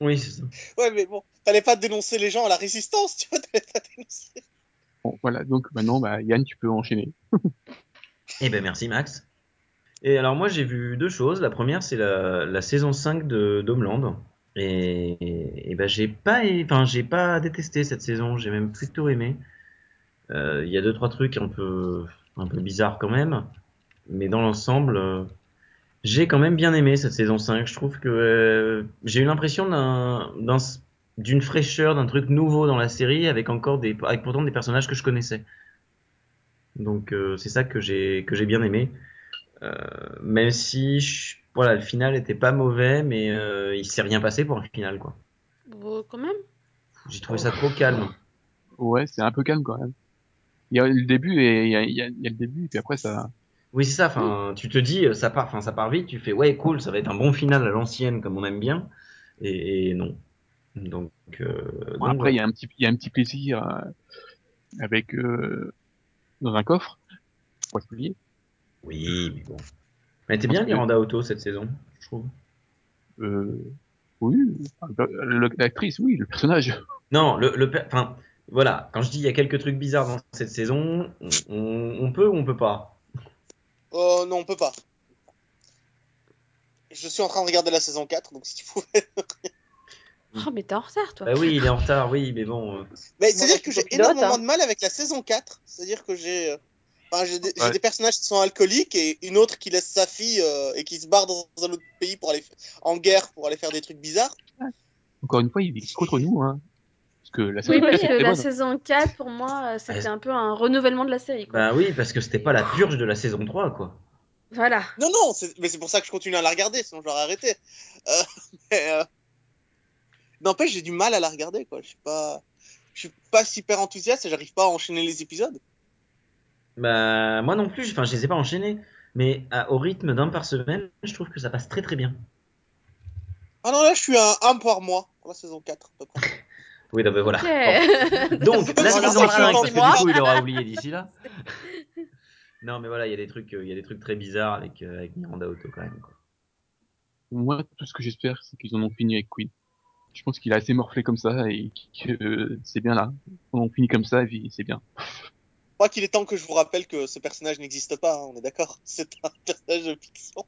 Oui, c'est ça. Ouais, mais bon, fallait pas dénoncer les gens à la résistance, tu vois, t'allais pas dénoncer. Bon, voilà. Donc maintenant, bah Yann, tu peux enchaîner. Eh ben merci Max. Et alors moi j'ai vu deux choses. La première c'est la, la saison 5 de d'Homeland. Et, et, et ben j'ai pas, enfin j'ai pas détesté cette saison. J'ai même plutôt aimé. Euh, Il y a deux trois trucs un peu un peu bizarres quand même, mais dans l'ensemble euh, j'ai quand même bien aimé cette saison 5. Je trouve que euh, j'ai eu l'impression d'un d'une fraîcheur, d'un truc nouveau dans la série avec encore des avec pourtant des personnages que je connaissais. Donc euh, c'est ça que j'ai que j'ai bien aimé. Euh, même si je- voilà le final était pas mauvais, mais euh, il s'est rien passé pour un final quoi. Bon, quand même. J'ai trouvé ça trop calme. Ouais, c'est un peu calme quand même. Il y a le début et il y a, il y a, il y a le début et puis après ça. Oui c'est ça. Enfin tu te dis euh, ça part, enfin ça part vite. Tu fais ouais cool, ça va être un bon final à l'ancienne comme on aime bien. Et, et non. Donc, euh, Bon, donc, après, il y a un petit, il y a un petit plaisir euh, avec euh, dans un coffre. Pas oublier. Oui mais bon. Elle était bien Miranda Otto cette saison, je trouve. Euh, oui, l'actrice, oui, le personnage. Non, le, le per- enfin, voilà, quand je dis il y a quelques trucs bizarres dans cette saison, on, on peut ou on peut pas? Oh non, on peut pas. Je suis en train de regarder la saison 4, donc si tu pouvais. Oh, mais t'es en retard, toi. Bah oui, il est en retard, oui, mais bon. euh, Mais c'est-à-dire que c'est j'ai énormément hein. de mal avec la saison 4. C'est-à-dire que j'ai. Enfin, j'ai des, j'ai Ouais. des personnages qui sont alcooliques et une autre qui laisse sa fille euh, et qui se barre dans un autre pays pour aller en guerre pour aller faire des trucs bizarres. Encore une fois, il est contre nous, hein. Parce que la Oui, saison parce 4 que était la saison 4, pour moi, euh, c'était Ouais. un peu un renouvellement de la série, quoi. Bah oui, parce que c'était pas la purge de la saison 3, quoi. Voilà. Non, non, mais c'est pour ça que je continue à la regarder, sinon j'aurais arrêté. Euh, mais, euh, N'empêche, j'ai du mal à la regarder, quoi. Je suis pas, je suis pas super enthousiaste et j'arrive pas à enchaîner les épisodes. Bah, moi non plus, enfin, je les ai pas enchaînés. Mais à- au rythme d'un par semaine, je trouve que ça passe très très bien. Ah non, là, je suis à un par mois pour la saison 4. à peu près. Oui, non, mais voilà. Ok. Bon. Donc, la saison c'est 5, dans parce que du coup, il aura oublié d'ici là. Non, mais voilà, il y a des trucs, euh, il y a des trucs très bizarres avec, euh, avec Miranda Otto quand même. Quoi. Moi, tout ce que j'espère, c'est qu'ils en ont fini avec Queen. Je pense qu'il a assez morflé comme ça et que euh, c'est bien là. On en finit comme ça et puis c'est bien. Je crois qu'il est temps que je vous rappelle que ce personnage n'existe pas, hein, on est d'accord C'est un personnage de fiction.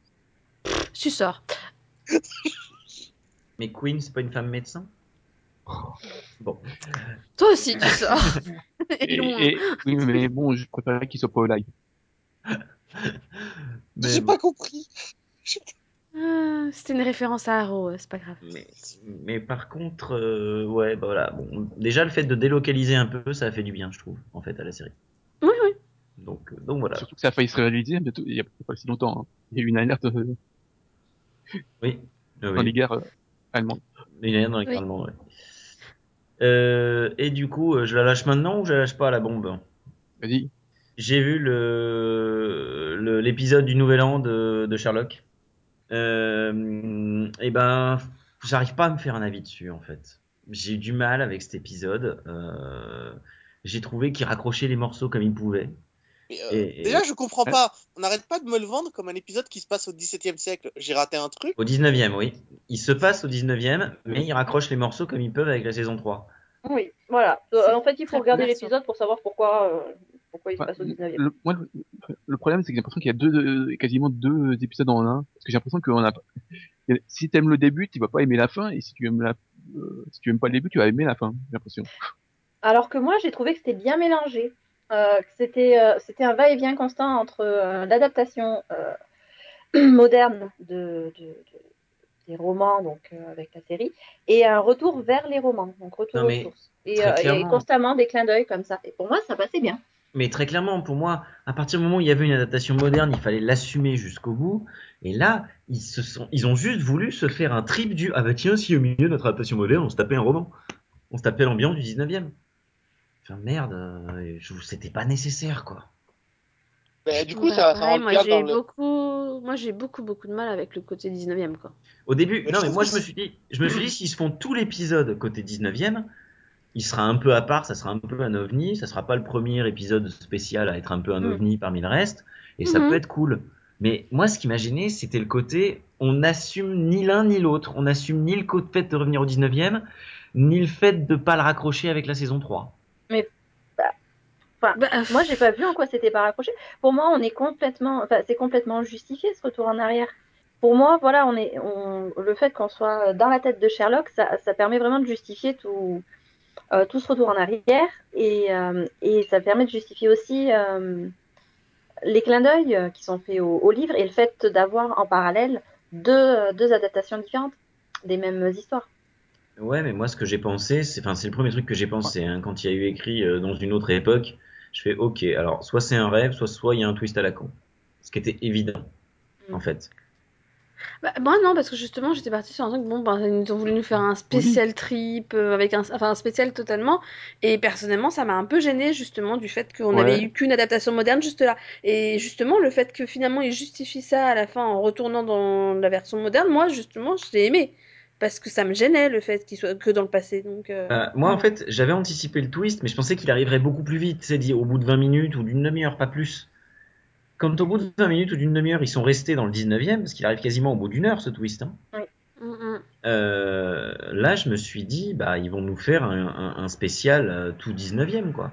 Tu sors. Mais Queen, c'est pas une femme médecin? Bon. Toi aussi, tu sors. Et, Et loin. et- oui, mais bon, je préférerais qu'il soit pas au live. J'ai bon. pas compris. Ah, C'était une référence à Arrow, c'est pas grave. mais, mais par contre, euh, ouais, bah voilà. Bon, déjà, le fait de délocaliser un peu, ça a fait du bien, je trouve, en fait, à la série. Donc, euh, donc voilà. Surtout que ça a failli se réaliser bientôt, il y a pas si longtemps. hein. Il y a eu une alerte euh, Oui. Dans oui. les gares euh, allemandes. Il y a dans les Oui. allemands, ouais. Euh, et du coup, euh, je la lâche maintenant ou je la lâche pas à la bombe? Vas-y. J'ai vu le le- l'épisode du Nouvel An de, de Sherlock. Euh, et ben, j'arrive pas à me faire un avis dessus en fait. J'ai eu du mal avec cet épisode. Euh, j'ai trouvé qu'il raccrochait les morceaux comme il pouvait. Mais, euh, Et- et- Déjà, je comprends pas. On n'arrête pas de me le vendre comme un épisode qui se passe au XVIIe siècle. J'ai raté un truc. Au 19e, oui. Il se passe au 19e, mais il raccroche les morceaux comme ils peuvent avec la saison 3. Oui, voilà. Euh, en fait, il faut regarder l'épisode pour savoir pourquoi, euh, pourquoi il se passe au 19e. le, moi, le, le problème, c'est que j'ai l'impression qu'il y a deux, quasiment deux épisodes en un. Parce que j'ai l'impression qu'on a, si t'aimes le début, tu vas pas aimer la fin, et si tu aimes la, euh, si tu aimes pas le début, tu vas aimer la fin, j'ai l'impression. Alors que moi, j'ai trouvé que c'était bien mélangé. Euh, c'était euh, c'était un va-et-vient constant entre euh, l'adaptation moderne de, de- de- des romans, donc euh, avec la série, et un retour vers les romans, donc retour Non, aux sources. Et, euh, constamment des clins d'œil comme ça. Et pour moi, ça passait bien. Mais très clairement, pour moi, à partir du moment où il y avait une adaptation moderne, il fallait l'assumer jusqu'au bout. Et là, ils se sont, ils ont juste voulu se faire un trip du ah bah tiens, si au milieu de notre adaptation moderne, on se tapait un roman, on se tapait l'ambiance du 19e. Enfin merde, euh, je- c'était pas nécessaire quoi. Mais du coup, Bah, ça, ça rentre moi j'ai le. beaucoup, moi j'ai beaucoup beaucoup de mal avec le côté 19e quoi. Au début, Mais non mais moi je me suis dit, je me suis dit s'ils se font tout l'épisode côté 19e, il sera un peu à part, ça sera un peu un ovni, ça sera pas le premier épisode spécial à être un peu un Mm. ovni parmi le reste, et ça Mhm. peut être cool. Mais moi, ce qui m'a gêné, c'était le côté, on n'assume ni l'un ni l'autre, on n'assume ni le côté fait de revenir au 19e, ni le fait de pas le raccrocher avec la saison 3. Enfin, Bah, moi, j'ai pas vu en quoi c'était pas raccroché. Pour moi, on est complètement, enfin, c'est complètement justifié ce retour en arrière. Pour moi, voilà, on est, on, le fait qu'on soit dans la tête de Sherlock, ça, ça permet vraiment de justifier tout, euh, tout ce retour en arrière et, euh, et ça permet de justifier aussi euh, les clins d'œil euh, qui sont faits au, au livre et le fait d'avoir en parallèle deux, deux adaptations différentes des mêmes histoires. Ouais, mais moi, ce que j'ai pensé, c'est, enfin, c'est le premier truc que j'ai pensé, hein, quand il y a eu écrit euh, dans une autre époque, je fais, ok, alors, soit c'est un rêve, soit, soit il y a un twist à la con. Ce qui était évident, Mm. en fait. Bah, moi non parce que justement j'étais partie sur un truc bon bah, ils ont voulu nous faire un spécial trip euh, avec un enfin un spécial totalement et personnellement ça m'a un peu gêné justement du fait qu'on Ouais. avait eu qu'une adaptation moderne juste là et justement le fait que finalement ils justifient ça à la fin en retournant dans la version moderne moi justement je l'ai aimé parce que ça me gênait le fait qu'il soit que dans le passé donc euh, Euh, moi, en fait, j'avais anticipé le twist, mais je pensais qu'il arriverait beaucoup plus vite, c'est dit au bout de 20 minutes ou d'une demi-heure, pas plus. Quand au bout de 20 minutes ou d'une demi-heure, ils sont restés dans le 19e, parce qu'il arrive quasiment au bout d'une heure, ce twist. Hein. Euh, là, je me suis dit, bah, ils vont nous faire un, un- un spécial euh, tout 19e, quoi.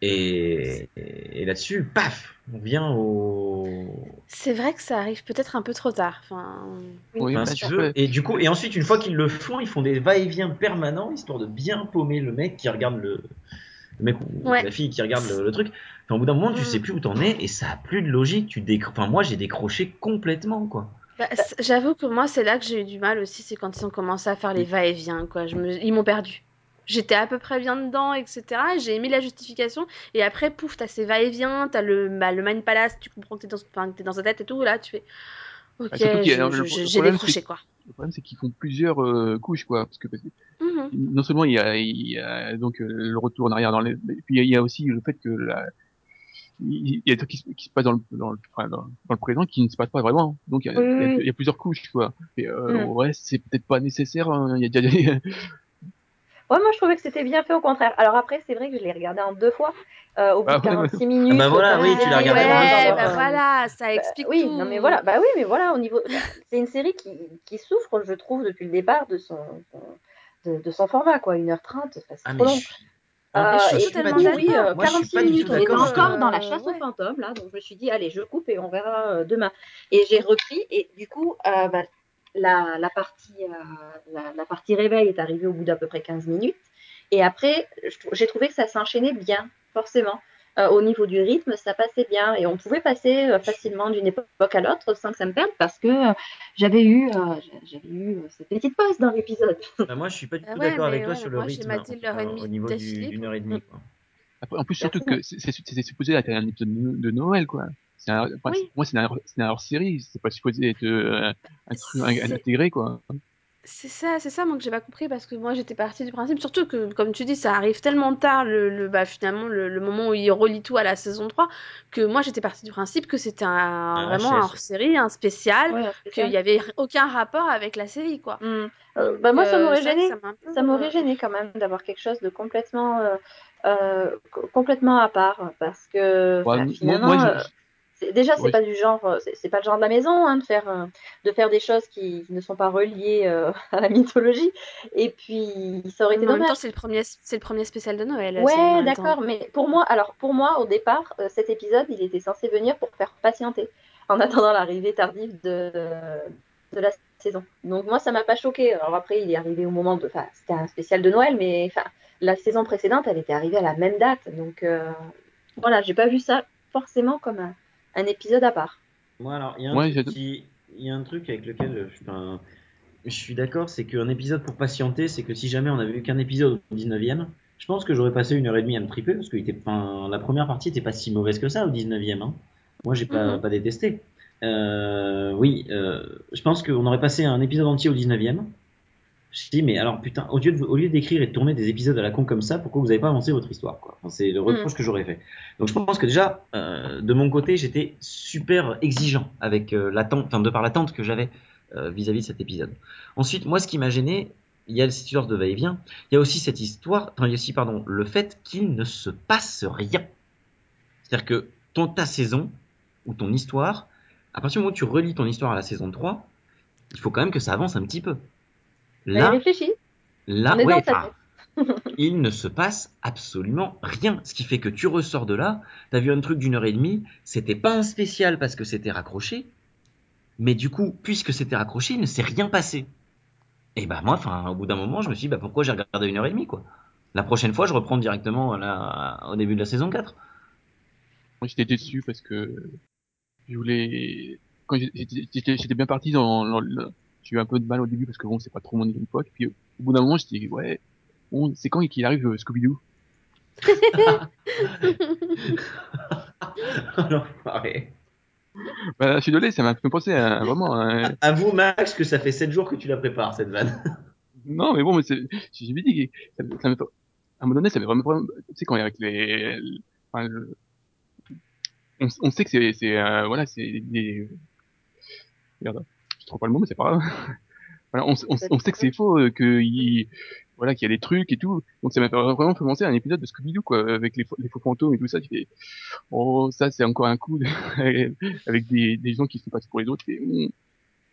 Et, là-dessus, paf, on vient au. c'est vrai que ça arrive peut-être un peu trop tard enfin Oui, Enfin, si tu veux. Et du coup, et ensuite, une fois qu'ils le font, ils font des va-et-vient permanents, histoire de bien paumer le mec qui regarde le, le mec ou Ouais. la fille qui regarde le, le truc. Enfin, au bout d'un moment, tu Mm. sais plus où t'en es, et ça a plus de logique. Tu décro... Enfin, moi, j'ai décroché complètement, quoi. Bah, J'avoue que moi, c'est là que j'ai eu du mal aussi, c'est quand ils ont commencé à faire les va-et-vient, quoi. Je me... Ils m'ont perdu. J'étais à peu près bien dedans, etc. J'ai aimé la justification. Et après, pouf, t'as ces va-et-vient, t'as le, bah, le Mind Palace, tu comprends que t'es dans... Enfin, que t'es dans sa tête et tout. Là, tu fais. Ok, Bah, y a- le j'ai décroché, quoi. Le problème, c'est qu'ils font plusieurs euh, couches, quoi. Parce que, parce que Mhm. non seulement il y a, il y a donc euh, le retour en arrière dans les, mais puis il y a aussi le fait que la, il y a des trucs qui, se- qui se passent dans le, dans, le, enfin, dans, dans le présent qui ne se passent pas vraiment. Donc il y a, Oui, il y a- oui, oui. il y a plusieurs couches, quoi. Et euh, Mm. ouais, c'est peut-être pas nécessaire. hein. Il y a déjà des... Ouais, moi je trouvais que c'était bien fait au contraire. Alors après, c'est vrai que je l'ai regardé en deux fois. Euh, au bout Ah de ouais, 46 minutes. bah voilà, ça oui, tu l'as regardé ouais, en deux ouais, fois. bah euh, voilà, ça bah, explique oui, tout. non mais voilà, bah oui, mais voilà, au niveau, c'est une série qui, qui souffre, je trouve, depuis le départ de son, de, de son format, quoi, 1h30, enfin, c'est Ah, trop mais long. je Euh, je suis du tout- oui, euh, Moi, je suis 46 pas du minutes, on était d'accord. encore Euh, dans la chasse ouais. aux fantômes, là, donc je me suis dit, allez, je coupe et on verra euh, demain. Et j'ai repris, et du coup, euh, bah, la, la, partie, euh, la, la partie réveil est arrivée au bout d'à peu près 15 minutes. Et après, j'ai trouvé que ça s'enchaînait bien, forcément. Euh, au niveau du rythme, ça passait bien et on pouvait passer euh, facilement d'une époque à l'autre sans que ça me perde parce que euh, j'avais eu, euh, j'avais eu euh, cette petite pause dans l'épisode. Bah, moi, je suis pas du Ah tout ouais, d'accord avec toi sur le moi, j'ai rythme enfin, au niveau d'une heure et demie. quoi. Après, en plus, surtout que c'est supposé être un épisode de de Noël, quoi. C'est un, enfin, Oui. moi, c'est un, c'est un hors-série. C'est pas supposé être euh, intégré, quoi. C'est ça, c'est ça, moi que j'ai pas compris parce que moi j'étais partie du principe, surtout que comme tu dis, ça arrive tellement tard, le, le- bah, finalement le, le moment où il relie tout à la saison 3, que moi j'étais partie du principe que c'était un, vraiment un hors-série, un spécial, Ouais, qu'il spécial. y avait aucun rapport avec la série quoi. Hmm. Euh, bah, moi, ça Euh, m'aurait gêné. ça m'aurait gêné quand même d'avoir quelque chose de complètement, euh, euh, co- complètement à part parce que Ouais, moi, finalement, moi, je- euh, déjà c'est Ouais. pas du genre, euh, c'est pas le genre de la maison hein, de faire euh, de faire des choses qui ne sont pas reliées euh, à la mythologie. Et puis ça aurait été mais en même dommage. temps c'est le premier, c'est le premier spécial de Noël. en Ouais, d'accord, mais pour moi, alors pour moi, au départ, cet épisode, il était censé venir pour faire patienter, en attendant l'arrivée tardive de, de la saison. Donc moi, ça m'a pas choqué. Alors après, il est arrivé au moment de, enfin, c'était un spécial de Noël, mais enfin, la saison précédente, elle était arrivée à la même date. Donc euh, voilà, j'ai pas vu ça forcément comme un, un épisode à part. Moi, alors, il y a un Ouais, truc j'ai- qui- il y a un truc avec lequel euh, je, enfin, je suis d'accord, c'est qu'un épisode pour patienter, c'est que si jamais on avait eu qu'un épisode au 19e, je pense que j'aurais passé une heure et demie à me triper, parce que était, enfin, la première partie était pas si mauvaise que ça au 19e. Hein. Moi, j'ai pas, Mhm. pas détesté. Euh, oui, euh, je pense qu'on aurait passé un épisode entier au 19e. Je dis, mais alors, putain, au lieu de- au lieu d'écrire et de tourner des épisodes à la con comme ça, pourquoi vous avez pas avancé votre histoire, quoi? Enfin, C'est le reproche que j'aurais fait. Donc je pense que déjà, euh, de mon côté, j'étais super exigeant avec euh, l'attente, enfin de par l'attente que j'avais euh, vis-à-vis de cet épisode. Ensuite, moi, ce qui m'a gêné, il y a cette histoire de va-et-vient, il y a aussi cette histoire, enfin il y a aussi, pardon, le fait qu'il ne se passe rien. C'est-à-dire que ton, ta saison, ou ton histoire, à partir du moment où tu relis ton histoire à la saison 3, il faut quand même que ça avance un petit peu. Là, réfléchis. Là, On est ouais, dans sa enfin, il ne se passe absolument rien. Ce qui fait que tu ressors de là, t'as vu un truc d'une heure et demie, c'était pas un spécial parce que c'était raccroché, mais du coup, puisque c'était raccroché, il ne s'est rien passé. Et bah moi, enfin, au bout d'un moment, je me suis dit, bah pourquoi j'ai regardé une heure et demie, quoi? La prochaine fois, je reprends directement là, au début de la saison 4. moi, j'étais déçu parce que je voulais, quand j'étais bien parti dans, dans le- j'ai eu un peu de mal au début parce que bon, c'est pas trop mon époque. Puis au bout d'un moment, j'étais, ouais, bon, c'est quand qu'il arrive euh, Scooby-Doo? Bah, je suis désolé, ça m'a fait penser à vraiment un, Avoue, Max, que ça fait 7 jours que tu la prépares, cette vanne. Non, mais bon, mais j'ai dit, ça, ça me- à un moment donné, ça avait vraiment, tu sais, quand il y a avec les, enfin, le- on, on sait que c'est, euh, voilà, c'est des, merde, je trouve pas le mot, mais c'est pas grave. Voilà, on, on, on sait que c'est faux, euh, que il, voilà, qu'il y a des trucs et tout. Donc ça m'a vraiment fait penser à un épisode de Scooby-Doo, quoi, avec les, faux- les faux fantômes et tout ça. Tu fais, oh, ça, c'est encore un coup de- avec des, des gens qui se passent pour les autres. Et, hmm,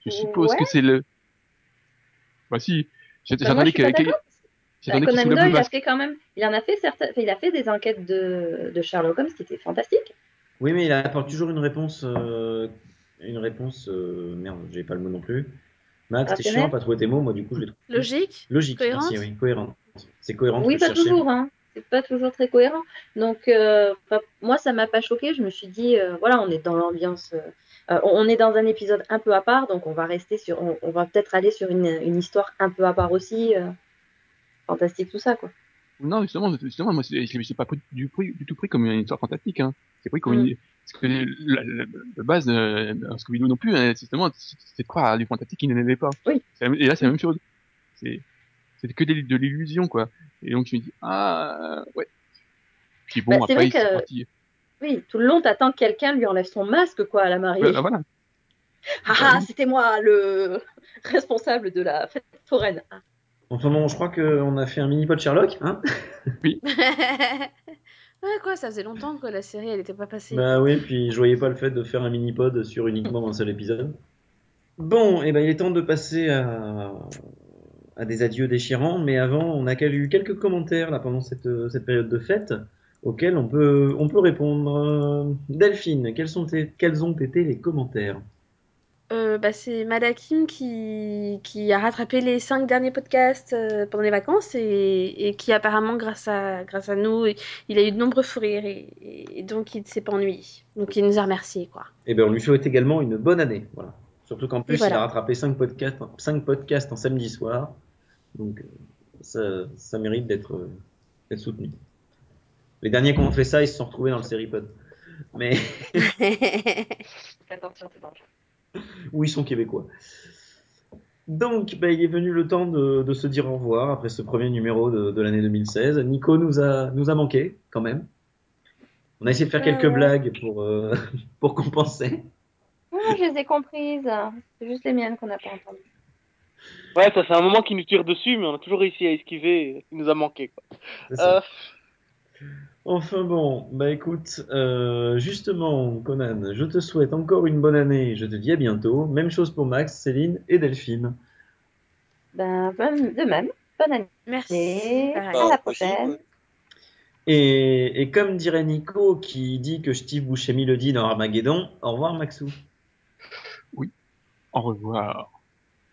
je suppose Ouais. que c'est le, bah si, j'ai- Bah, j'attendais que, que-. Bah, qu'il Conan Doyle, il a fait quand même, il en a fait certaines, enfin, il a fait des enquêtes de, de Sherlock Holmes qui étaient fantastiques. Oui, mais il apporte toujours une réponse. euh, une réponse. euh, merde, j'ai pas le mot non plus. Max, t'es chiant pas trouver tes mots, moi du coup je les trouve. Logique Logique, Cohérente merci, oui, cohérente. C'est cohérent Oui, que je pas cherchais. toujours, hein. C'est pas toujours très cohérent. Donc, euh, moi, ça m'a pas choqué. Je me suis dit, euh, voilà, on est dans l'ambiance, euh, euh, on est dans un épisode un peu à part, donc on va rester sur, on, on va peut-être aller sur une, une histoire un peu à part aussi. euh, fantastique, tout ça, quoi. Non, justement, justement, moi, c'est- pas pris du, tout pris comme une histoire fantastique, hein. C'est pris comme Mm. une, parce que la, la, la base euh, d'un Scooby-Doo non plus, hein, c'est justement, c'est de croire à du fantastique qui n'en est pas. Oui. Et là, c'est la même chose. C'est, que des- de l'illusion, quoi. Et donc, je me dis, ah, ouais. Puis bon, Bah, après, c'est que- parti. Oui, tout le long, t'attends que quelqu'un lui enlève son masque, quoi, à la mariée. Bah, voilà. Ah ah, c'était moi, le responsable de la fête foraine. Enfin bon, je crois qu'on a fait un mini-pod Sherlock, hein ouais, quoi, ça faisait longtemps que la série, elle était pas passée. Bah oui, puis je voyais pas le fait de faire un mini-pod sur uniquement un seul épisode. Bon, et ben il est temps de passer à, à des adieux déchirants, mais avant, on a eu quelques commentaires là pendant cette, cette période de fête auxquels on peut, on peut répondre. Euh, Delphine, quels, sont tes- quels ont été les commentaires? Euh, bah, c'est Madakim qui, qui a rattrapé les cinq derniers podcasts euh, pendant les vacances et, et qui apparemment, grâce à, grâce à nous, il a eu de nombreux fous rires et, et donc il ne s'est pas ennuyé. Donc il nous a remerciés, quoi. Eh ben on lui souhaite également une bonne année. Voilà. Surtout qu'en plus, voilà. il a rattrapé 5 podcasts, cinq podcasts en samedi soir. Donc, euh, ça, ça mérite d'être euh, d'être soutenu. Les derniers qui ont fait ça, ils se sont retrouvés dans le Seripod. Mais Attention, c'est dangereux. Où ils sont québécois. Donc, bah, il est venu le temps de, de se dire au revoir après ce premier numéro de, de l'année 2016. Nico nous a, nous a manqué, quand même. On a essayé de faire quelques ouais. blagues pour, euh, pour compenser. Moi, je les ai comprises. C'est juste les miennes qu'on n'a pas entendues. Ouais, ça fait un moment qu'il nous tire dessus, mais on a toujours réussi à esquiver. Il nous a manqué, quoi. C'est. Euh, Enfin bon, bah écoute, euh, justement, Conan, je te souhaite encore une bonne année. Je te dis à bientôt. Même chose pour Max, Céline et Delphine. Ben, de même. Bonne année. Merci. À la Bah, prochaine. Et, et comme dirait Nico qui dit que Steve Buscemi le dit dans Armageddon, au revoir Maxou. Au revoir.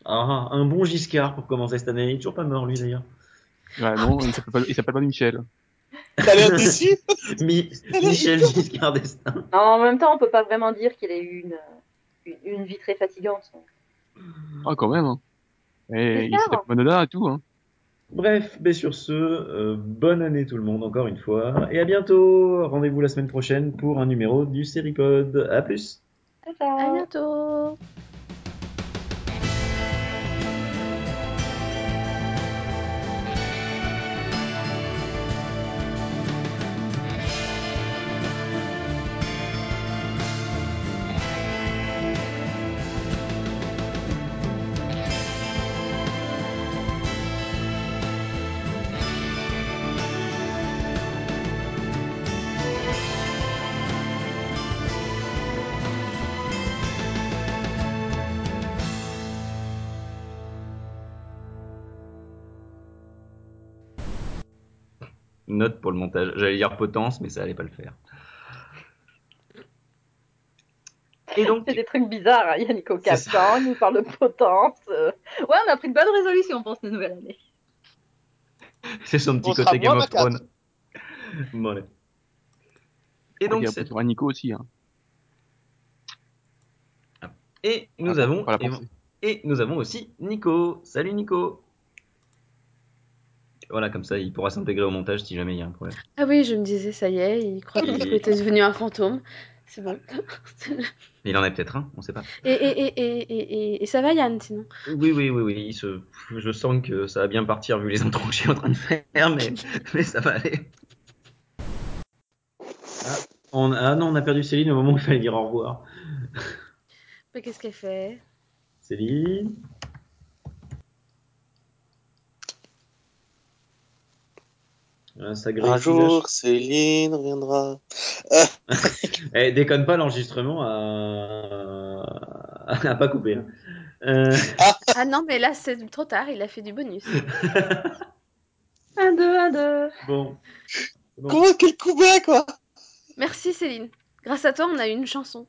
Ah, un bon Giscard pour commencer cette année. Il est toujours pas mort lui d'ailleurs. Ouais, non, il s'appelle pas, il s'appelle pas Michel. T'as l'air déçu? Mi- Michel Giscard d'Estaing. Non, en même temps, on peut pas vraiment dire qu'il ait eu une, une, une vie très fatigante. donc. Ah, quand même, hein. Et il Madonna et tout, hein. Bref, mais sur ce, euh, bonne année tout le monde encore une fois. Et à bientôt. Rendez-vous la semaine prochaine pour un numéro du Seripod. À plus. Ciao, ciao. À bientôt. Note pour le montage. J'allais dire potence, mais ça allait pas le faire. Et donc, C'est des trucs bizarres. hein. Il y a Nico C'est ça. Capcan, il nous parle de potence. euh. Ouais, on a pris de bonnes résolutions pour cette nouvelle année. c'est son petit On côté Game of. Thrones. Bon, allez. Et donc, il c'est- y aura Nico aussi, hein. et nous Ah, avons, et nous avons aussi Nico. Salut Nico. Voilà, comme ça, il pourra s'intégrer au montage si jamais il y a un problème. Ah oui, je me disais, ça y est, il croit que Nico était devenu un fantôme. C'est bon. Il en a peut-être un, on sait pas. et, et, et, et, et, et, et ça va, Yann, sinon? Oui, oui, oui, oui. se... Je sens que ça va bien partir vu les intros que je suis en train de faire, mais, mais ça va aller. Ah, on... ah non, on a perdu Céline au moment où il fallait dire au revoir. Mais qu'est-ce qu'elle fait? Céline? Ah, ça Un jour, Céline reviendra. Eh, déconne pas, l'enregistrement a... a pas coupé. hein. Euh, Ah non, mais là, c'est trop tard, il a fait du bonus. Un, deux, un, deux. bon. Bon. Comment quel coup bas, quoi? Merci, Céline. Grâce à toi, on a eu une chanson.